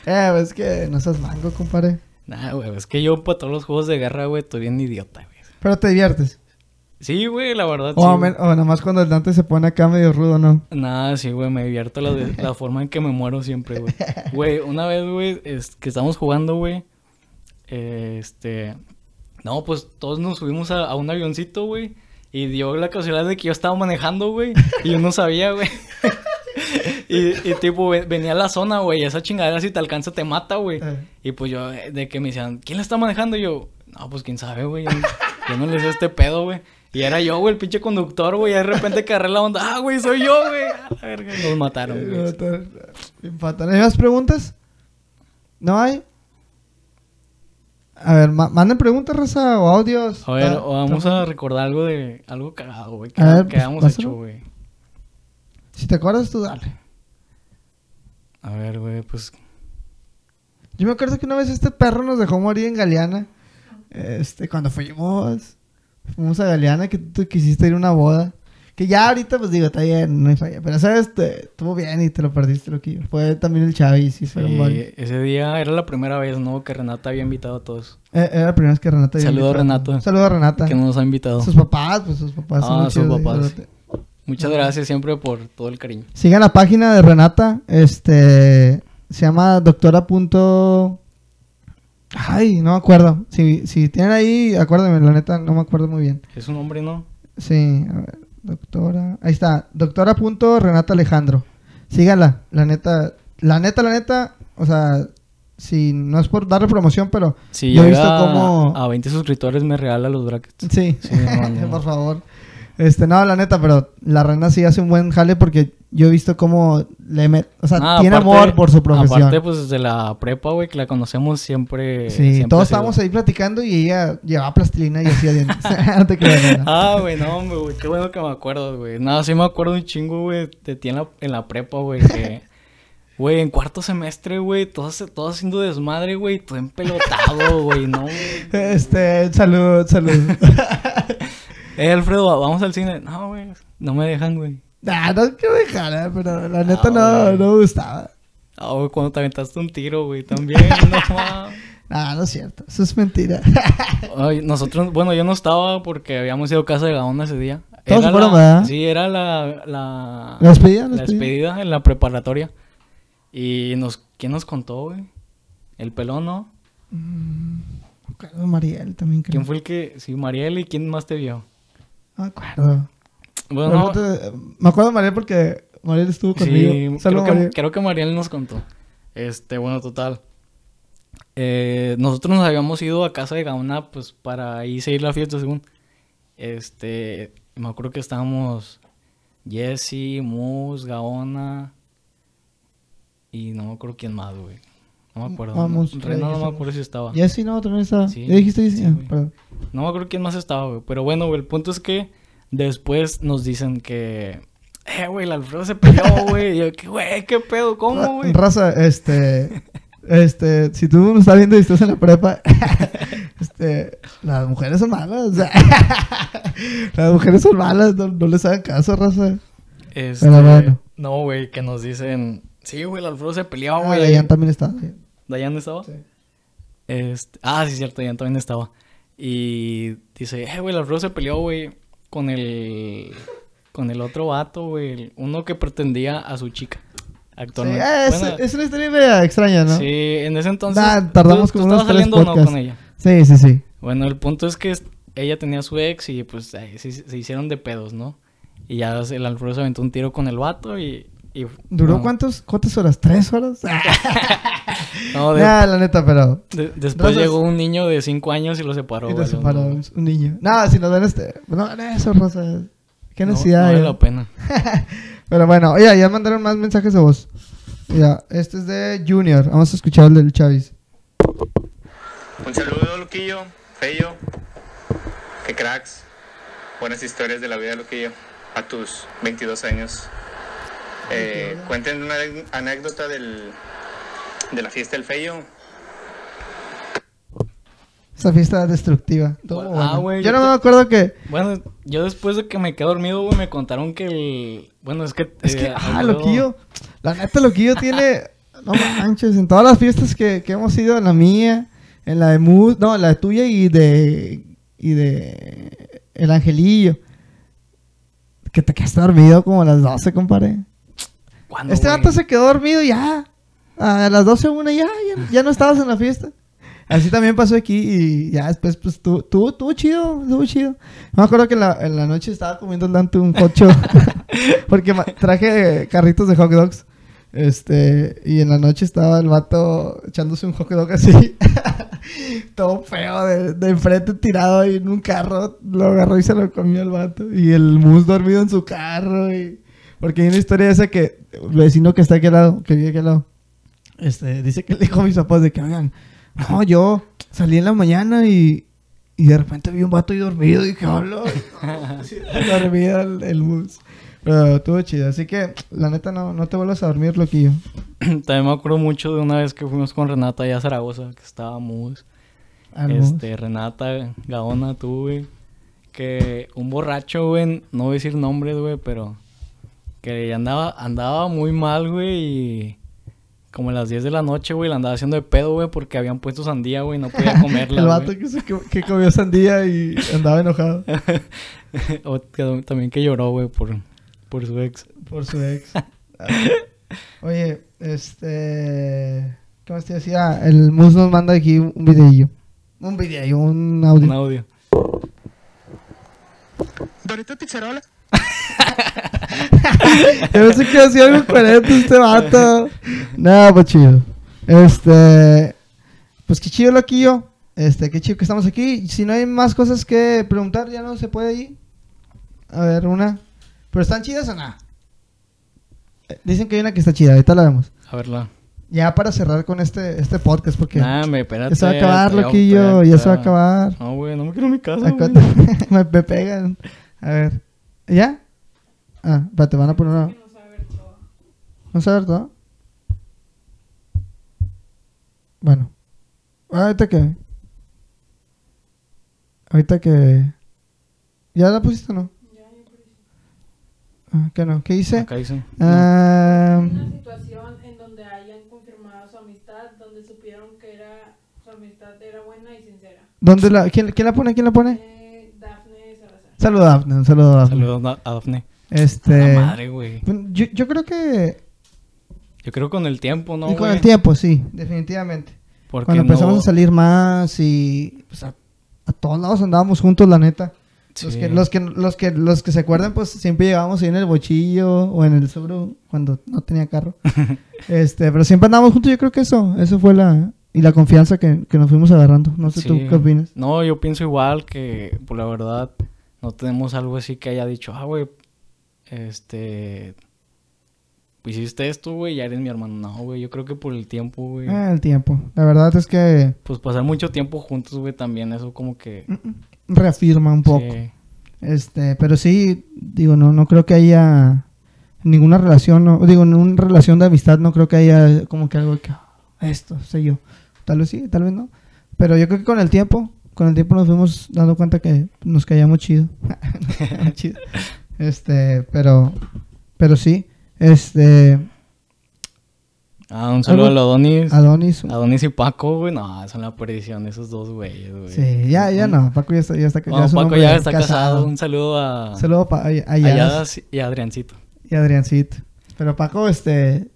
eh, pues es que no seas mango, compadre. Nah, güey, es que yo para todos los juegos de guerra, güey, estoy bien idiota, güey. Pero te diviertes. Sí, güey, la verdad, O, sí. o nada más cuando el Dante se pone acá medio rudo, ¿no? Nada, sí, güey, me divierto la, de- la forma en que me muero siempre, güey. Güey, una vez, güey, es que estamos jugando, güey, eh, este... No, pues todos nos subimos a, a un avioncito, güey, y dio la casualidad de que yo estaba manejando, güey, y yo no sabía, güey. y, y, tipo, ve- venía a la zona, güey, y esa chingadera si te alcanza te mata, güey. Eh. Y pues yo, eh, de que me decían, ¿quién la está manejando? Y yo, no, pues quién sabe, güey. Yo, yo no le sé este pedo, güey. Y era yo, güey, el pinche conductor, güey. Y de repente agarré la onda, ah, güey, soy yo, güey. A la verga, nos mataron, güey. Fatal. ¿Hay más preguntas? ¿No hay? A ver, ma- manden preguntas, Raza, o audios. A ver, Ah, o vamos a recordar algo de, algo cagado, güey. Que, ver, que pues, hecho, güey. Si te acuerdas, tú dale. A ver, güey, pues, Yo me acuerdo que una vez este perro nos dejó morir en Galeana. Este, cuando fuimos. Fuimos a Galeana, que tú quisiste ir a una boda. Que ya ahorita, pues digo, está bien, no hay falla. Pero, ¿sabes? Te- Estuvo bien y te lo perdiste, lo que yo. Fue también el Chavis y fueron sí, ese día era la primera vez, ¿no? Que Renata había invitado a todos. Eh, Era la primera vez que Renata... había Saludo a invitado. Renata. Saludo a Renata. Que no nos ha invitado. Sus papás, pues sus papás. Ah, sus papás. Muchas gracias siempre por todo el cariño. Sigan la página de Renata. Este. Se llama doctora. punto- Ay, no me acuerdo. Si, si tienen ahí, acuérdenme, la neta, no me acuerdo muy bien. Es un hombre, ¿no? Sí, a ver, doctora. Ahí está, doctora. punto Renata Alejandro. Síganla, la neta. La neta, la neta, o sea, si no es por darle promoción, pero Si Yo he visto cómo- a 20 suscriptores me regala los brackets. sí, Sí, no, no. por favor. Este, no, la neta, pero la rena sí hace un buen jale porque yo he visto cómo le met... O sea, Ah, tiene aparte- amor por su profesión. Aparte, pues desde la prepa, güey, que la conocemos siempre. sí, siempre todos sido- estábamos ahí platicando y ella llevaba plastilina y hacía dientes. no te nena. Ah, güey, no, güey, qué bueno que me acuerdo, güey. No, sí me acuerdo un chingo, güey, de ti en la, en la prepa, güey, que... Güey, en cuarto semestre, güey, todos, todos haciendo desmadre, güey, todo empelotado, güey, no, güey. Este, salud, salud. Eh, Alfredo, va- vamos al cine. No, güey, no me dejan, güey. nah, no quiero dejar, eh, pero la neta no, no me gustaba. Ah, güey, cuando te aventaste un tiro, güey, también, no mames. Nah, no es cierto. Eso es mentira. Ay, nosotros, bueno, yo no estaba porque habíamos ido a casa de Gaona ese día. Todos Era fueron, la- ¿verdad? Sí, era la... La, ¿La despedida? ¿La la despedida? despedida en la preparatoria. Y nos... ¿Quién nos contó, güey? El pelón, ¿no? Me de Mariel también creo. ¿Quién fue el que...? Sí, Mariel, ¿y quién más te vio? No me acuerdo. Bueno, Pero no te- Me acuerdo de Mariel porque Mariel estuvo conmigo. sí, creo que, Mariel. creo que Mariel nos contó. Este, bueno, total. Eh, nosotros nos habíamos ido a casa de Gaona, pues, para ahí seguir la fiesta, según. Este, me acuerdo que estábamos Jesse, Mus, Gaona y no me acuerdo quién más, güey. No me acuerdo. Vamos, no, ya Rena no me acuerdo si estaba. Jessy, no, también estaba. Sí, ¿Ya dijiste sí, Ah. No me acuerdo quién más estaba, güey. Pero bueno, güey, el punto es que después nos dicen que... Eh, güey, el Alfredo se peleó, güey. Y yo, ¿qué, güey? ¿Qué pedo? ¿Cómo, güey? Raza, este. Este, si tú nos estás viendo y estás en la prepa, este, las mujeres son malas, o sea, las mujeres son malas, no, no les hagan caso, raza. Este, Pero bueno. No, güey, que nos dicen... Sí, güey, el Alfredo se peleó, Ah, güey. Dayan también está. ¿Dayan estaba? Sí. Este... Ah, sí, cierto, Dayan también estaba. Y dice, eh, güey, el Alfredo se peleó, güey, con el... Con el otro vato, güey. Uno que pretendía a su chica. Actualmente. eh, es, Bueno, es una historia media extraña, ¿no? Sí, en ese entonces. Nah, tardamos ¿tú- como tú unos estabas tres saliendo o no con ella? Sí, sí, sí. Bueno, el punto es que ella tenía a su ex y pues se, se hicieron de pedos, ¿no? Y ya el Alfredo se aventó un tiro con el vato y. y- ¿Duró no, cuántos, cuántas horas? ¿Tres horas? No, de- Nah, la neta, pero. de- después Rosas- llegó un niño de 5 años y lo separó. Y güey, separó no- un, niño. Nada, si nos ven este. No eso, Rosa. Qué no- necesidad. No, vale eh. la pena. Pero bueno, oye, ya mandaron más mensajes de voz. Ya, este es de Junior. Vamos a escuchar el del Chavis. Un saludo, Luquillo, Fello. Qué cracks. Buenas historias de la vida, Luquillo. A tus 22 años. Eh, cuenten una anécdota del, de la fiesta del Fello. Esa fiesta destructiva. Todo Ah, bueno. güey, Yo yo no te- me acuerdo que. Bueno, yo después de que me quedé dormido, güey, me contaron que el. Bueno, es que. Es que, eh, ah, Loquillo. La neta, Loquillo tiene. No manches, en todas las fiestas que, que hemos ido, en la mía, en la de Mus, no, en la tuya y de. Y de. El Angelillo. Que te quedaste dormido como a las 12, compadre. ¿Cuándo, Este güey? vato se quedó dormido y ya. A las 12 una ya, ya, ya no estabas en la fiesta. Así también pasó aquí y ya después, pues, tú, tú, tú chido, estuvo chido. Me acuerdo que en la, en la noche estaba comiendo tanto un cocho porque ma- traje carritos de hot dogs. Este, y en la noche estaba el vato echándose un hot dog así, todo feo, de, de enfrente tirado ahí en un carro. Lo agarró y se lo comió el vato. Y el mus dormido en su carro. Y... Porque hay una historia esa que vecino que está aquí al lado, que vive aquí al lado, este, dice que le dijo a mis papás de que, oigan, no, yo salí en la mañana y, y de repente vi un vato ahí dormido y dije, hola, dormido el, el mus. Pero estuvo chido, así que la neta no, no te vuelvas a dormir, loquillo. También me acuerdo mucho de una vez que fuimos con Renata allá a Zaragoza, que estábamos. Mus. Este, Renata, Gaona, tú, güey. Que un borracho, güey, no voy a decir nombres, güey, pero que andaba, andaba muy mal, güey, y como a las 10 de la noche, güey, la andaba haciendo de pedo, güey, porque habían puesto sandía, güey, y no podía comerla. el vato que, se, que, que comió sandía y andaba enojado O que- también que lloró, güey, por, por su ex. por su ex. Oye, este... ¿Qué más te decía? El mus nos manda aquí un videillo. Un videillo, un audio. Un audio. Dorito Pizzarola. Yo pensé que hacía algo coherente este vato. Nada, pues chido. Este. Pues qué chido, loquillo. Este, qué chido que estamos aquí. Si no hay más cosas que preguntar, ya no se puede ir. A ver, una. ¿Pero están chidas o no? Eh, Dicen que hay una que está chida, ahorita la vemos. A verla. Ya para cerrar con este, este podcast, porque Nah, me espérate. ya se va a acabar, loquillo, ya se va a acabar. No, güey, no me quiero a mi casa, me, me pegan. A ver. ¿Ya? Ah, espérate, van a poner una. ¿Vamos a ver todo? Bueno. Ahorita que. Ahorita que. ¿Ya la pusiste o no? Ah, que no. ¿Qué dice? Acá dice. Ah, Una situación en donde hayan confirmado su amistad, donde supieron que era su amistad era buena y sincera. ¿dónde la, quién, quién la pone? ¿Quién la pone? Eh, Saludos, Dafne. Un saludo, Dafne. Saludos a a Dafne. Este. La madre, güey. Yo, yo creo que. Yo creo con el tiempo, ¿no, y con el tiempo, sí, definitivamente. Porque Cuando empezamos no- a salir más y pues, a, a todos lados andábamos juntos, la neta. Los, Sí. que, los, que, los, que, los que se acuerdan, pues siempre llegábamos ahí en el bochillo o en el sur cuando no tenía carro. este, pero siempre andábamos juntos, yo creo que eso, eso fue la... Y la confianza que, que nos fuimos agarrando. No sé tú qué opinas. No, yo pienso igual que, por la verdad, no tenemos algo así que haya dicho, ah, güey, este, pues hiciste esto, güey, ya eres mi hermano. No, güey, yo creo que por el tiempo, güey, Ah, el tiempo. La verdad es que pues pasar mucho tiempo juntos, güey, también eso como que... reafirma un poco. sí. Este, pero sí, digo, no, no creo que haya ninguna relación, no, digo, en una relación de amistad no creo que haya como que algo que "Ah, esto sé yo. Tal vez sí, tal vez no. Pero yo creo que con el tiempo, con el tiempo nos fuimos dando cuenta que nos caíamos chido. Nos caíamos chido. Este, pero, pero sí, este, Ah, un saludo Algo- a Adonis. Adonis. Adonis y Paco, güey, no, son la perdición esos dos güeyes, güey. Sí, ya, ya no, Paco ya está, ya está, ya es Paco ya está casado. Un saludo a, Saludo a, a a Yadas Yadas y a Adriancito. y a Adriancito. Pero Paco, este,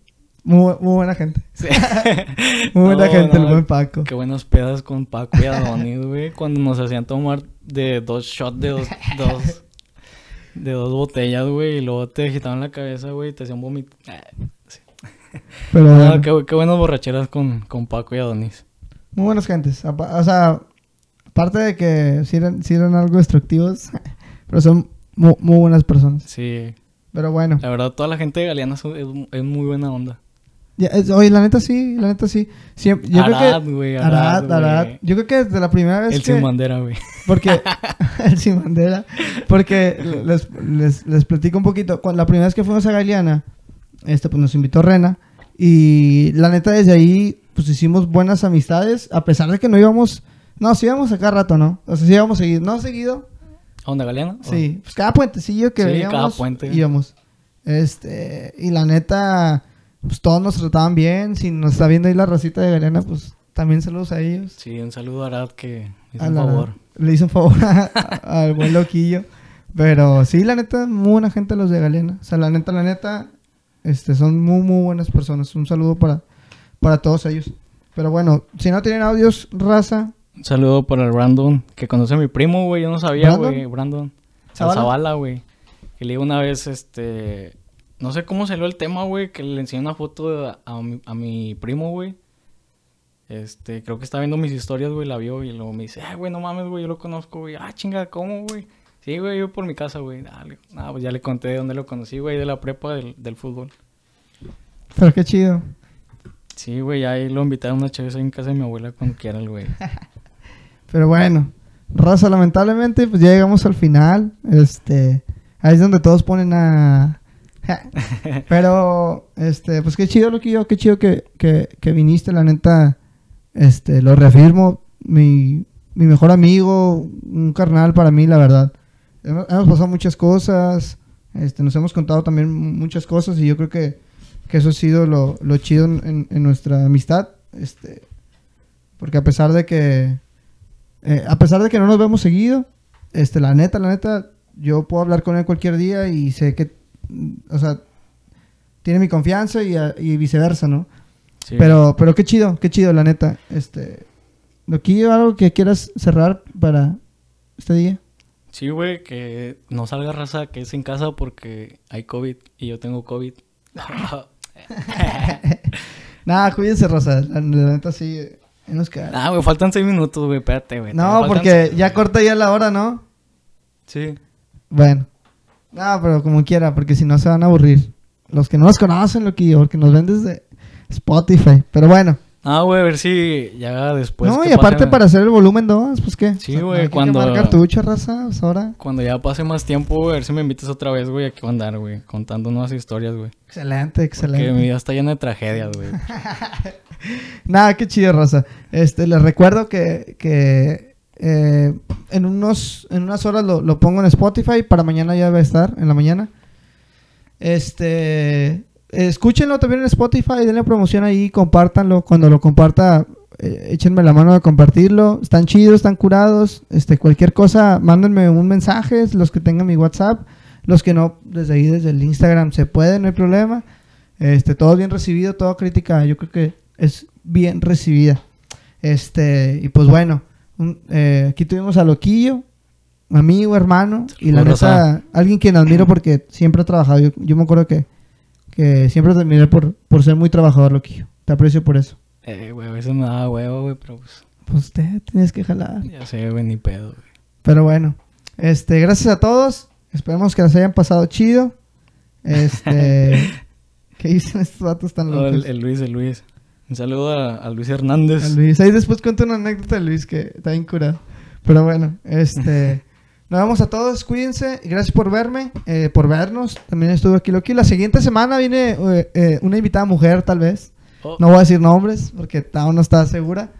muy, muy buena gente. Sí. Muy buena No, gente, el buen Paco. Qué buenas pedas con Paco y Adonis, güey. Cuando nos hacían tomar de dos shots de dos, dos, de dos botellas, güey. Y luego te agitaban la cabeza, güey. Y te hacían vomitar. Pero No, bueno, qué, qué buenas borracheras con, con Paco y Adonis. muy buenas gentes. O sea, aparte de que sí eran, sí eran algo destructivos, pero son mu- muy, buenas personas. Sí. Pero bueno, La verdad, toda la gente de Galeana es muy buena onda. Ya, oye, la neta sí, la neta sí. Siempre, yo Arad, creo güey. que... Arad, Arad, Arad. Yo creo que desde la primera vez El que... sin bandera, güey. Porque, el sin bandera, porque les, les, les platico un poquito. Cuando, la primera vez que fuimos a Galeana, este, pues nos invitó Rena. Y la neta, desde ahí, pues hicimos buenas amistades. A pesar de que no íbamos, no, sí íbamos a cada rato, ¿no? O sea, sí íbamos seguido, no seguido. ¿A dónde, Galeana? Sí, pues cada puentecillo que Sí, veíamos, cada puente. íbamos. Este, y la neta, pues todos nos trataban bien. Si nos está viendo ahí la racita de Galeana, pues también saludos a ellos. Sí, un saludo a Arad que hizo A un la- favor. Le hizo un favor al buen loquillo. Pero sí, la neta, muy buena gente los de Galena. O sea, la neta, la neta, este, son muy, muy buenas personas. Un saludo para, para todos ellos. Pero bueno, si no tienen audios, raza, Un saludo para el Brandon, que conoce a mi primo, güey. Yo no sabía, ¿Brandon? güey. Brandon. ¿Zavala? Zavala? Güey. Que le una vez, este... No sé cómo salió el tema, güey, que le enseñé una foto a, a mi, a mi primo, güey. Este, creo que está viendo mis historias, güey, la vio y luego me dice, ah, güey, no mames, güey, yo lo conozco, güey. Ah, chinga, ¿cómo, güey? Sí, güey, yo por mi casa, güey. Dale. Nada, pues ya le conté de dónde lo conocí, güey, de la prepa del, del fútbol. pero qué chido. Sí, güey, ahí lo invité a una ahí en casa de mi abuela cuando quiera el güey. Pero bueno, raza, lamentablemente, pues ya llegamos al final. Este, ahí es donde todos ponen a. Pero, este, pues qué chido, Loquillo, qué chido que, que, que viniste, la neta. Este, lo reafirmo. Mi, mi mejor amigo, un carnal para mí, la verdad. Hemos, pasado muchas cosas. Este, nos hemos contado también muchas cosas y yo creo que, que eso ha sido lo, lo chido en, en nuestra amistad. Este, porque a pesar de que eh, a pesar de que no nos vemos seguido, este, la neta, la neta, yo puedo hablar con él cualquier día y sé que, o sea, tiene mi confianza y, viceversa, ¿no? Sí. Pero, pero qué chido, qué chido, la neta. Este, Loquillo, algo que quieras cerrar para este día. Sí, güey, que no salga raza que es en casa porque hay COVID y yo tengo COVID. Nada, cuídense, Rosa. La, la neta sí. nos ah, güey, faltan seis minutos, güey, espérate, güey. no, porque seis- ya corta ya la hora, ¿no? Sí. Bueno, No, pero como quiera, porque si no se van a aburrir. Los que no nos conocen, Loquillo, porque nos ven desde Spotify. Pero bueno. Ah, güey, a ver si ya después. no, que y aparte pase- para hacer el volumen 2, pues qué. Sí, O sea, güey, hay que cuando- cartucho, raza, pues ahora. Cuando ya pase más tiempo, güey, a ver si me invitas otra vez, güey, aquí voy a andar, güey, contando nuevas historias, güey. Excelente, Que excelente. mi vida está llena de tragedias, güey. Nada, qué chido, raza. Este, les recuerdo que, que eh, en, unos, en unas horas lo, lo pongo en Spotify. Para mañana ya debe estar, en la mañana. Este, escúchenlo también en Spotify, denle promoción ahí, compártanlo. Cuando lo comparta, eh, échenme la mano de compartirlo. Están chidos, están curados. Este, cualquier cosa, mándenme un mensaje, los que tengan mi WhatsApp. Los que no, desde ahí, desde el Instagram, se puede, no hay problema. Este, todo bien recibido, toda crítica, yo creo que es bien recibida. Este, y pues bueno, un- eh, aquí tuvimos a Loquillo, amigo, hermano, y la neta, alguien quien admiro porque siempre ha trabajado. Yo, yo me acuerdo que, que siempre te admiré por, por ser muy trabajador, Loquillo. Te aprecio por eso. Eh, güey, veces me da huevo, güey, pero pues, Pues usted tienes que jalar. ya sé, güey, ni pedo, güey. Pero bueno, este, gracias a todos. Esperemos que les hayan pasado chido. Este, ¿qué dicen estos datos tan Oh, locos? el, el Luis, el Luis. Un saludo a, a Luis Hernández. A Luis. Ahí después cuento una anécdota de Luis que está bien curado. Pero bueno, este. Nos vemos a todos, cuídense. Gracias por verme, eh, por vernos. También estuvo aquí Loki. La siguiente semana viene eh, eh, una invitada mujer, tal vez. Oh, No voy a decir nombres porque aún no está segura.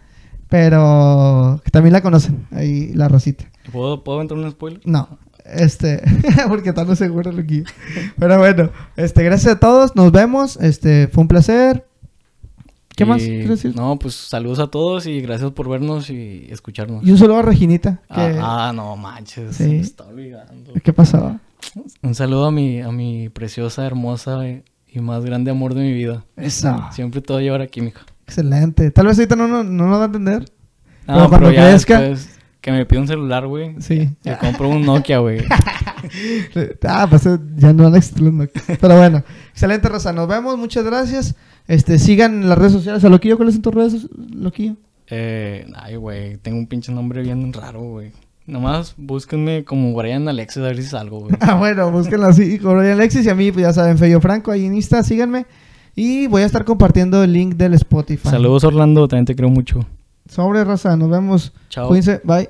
Pero que también la conocen. Ahí la rosita. ¿puedo, ¿Puedo entrar un spoiler? No, este, porque está no seguro Loki. Pero bueno, este, gracias a todos. Nos vemos. Este, fue un placer. ¿Qué más quieres decir? No, pues saludos a todos y gracias por vernos y escucharnos. Y un saludo a Reginita. Que, Ah, ah, no manches, Sí. me está olvidando. ¿Qué pasó? Un saludo a mi, a mi preciosa, hermosa y, más grande amor de mi vida. Eso. Siempre a llevar aquí, mija. Excelente. Tal vez ahorita no, no, no nos va a entender. Ah, Pero cuando crezca- después que me pida un celular, güey. Sí. Le compro un Nokia, güey. Ah, pues ya no van a existir los Nokia. Pero bueno, excelente, Rosa. Nos vemos. Muchas gracias. Este, sigan las redes sociales a Loquillo. ¿Cuáles son tus redes, Loquillo? Eh, ay, güey, tengo un pinche nombre bien raro, güey. Nomás búsquenme como Brian Alexis a ver si salgo, güey. Ah, bueno, búsquenlo así. Con Brian Alexis y a mí, pues ya saben, Feyo Franco, ahí en Insta, síganme. Y voy a estar compartiendo el link del Spotify. Saludos, Orlando, también te creo mucho. Sobre Rosa, nos vemos. Chao. Cuídense, bye.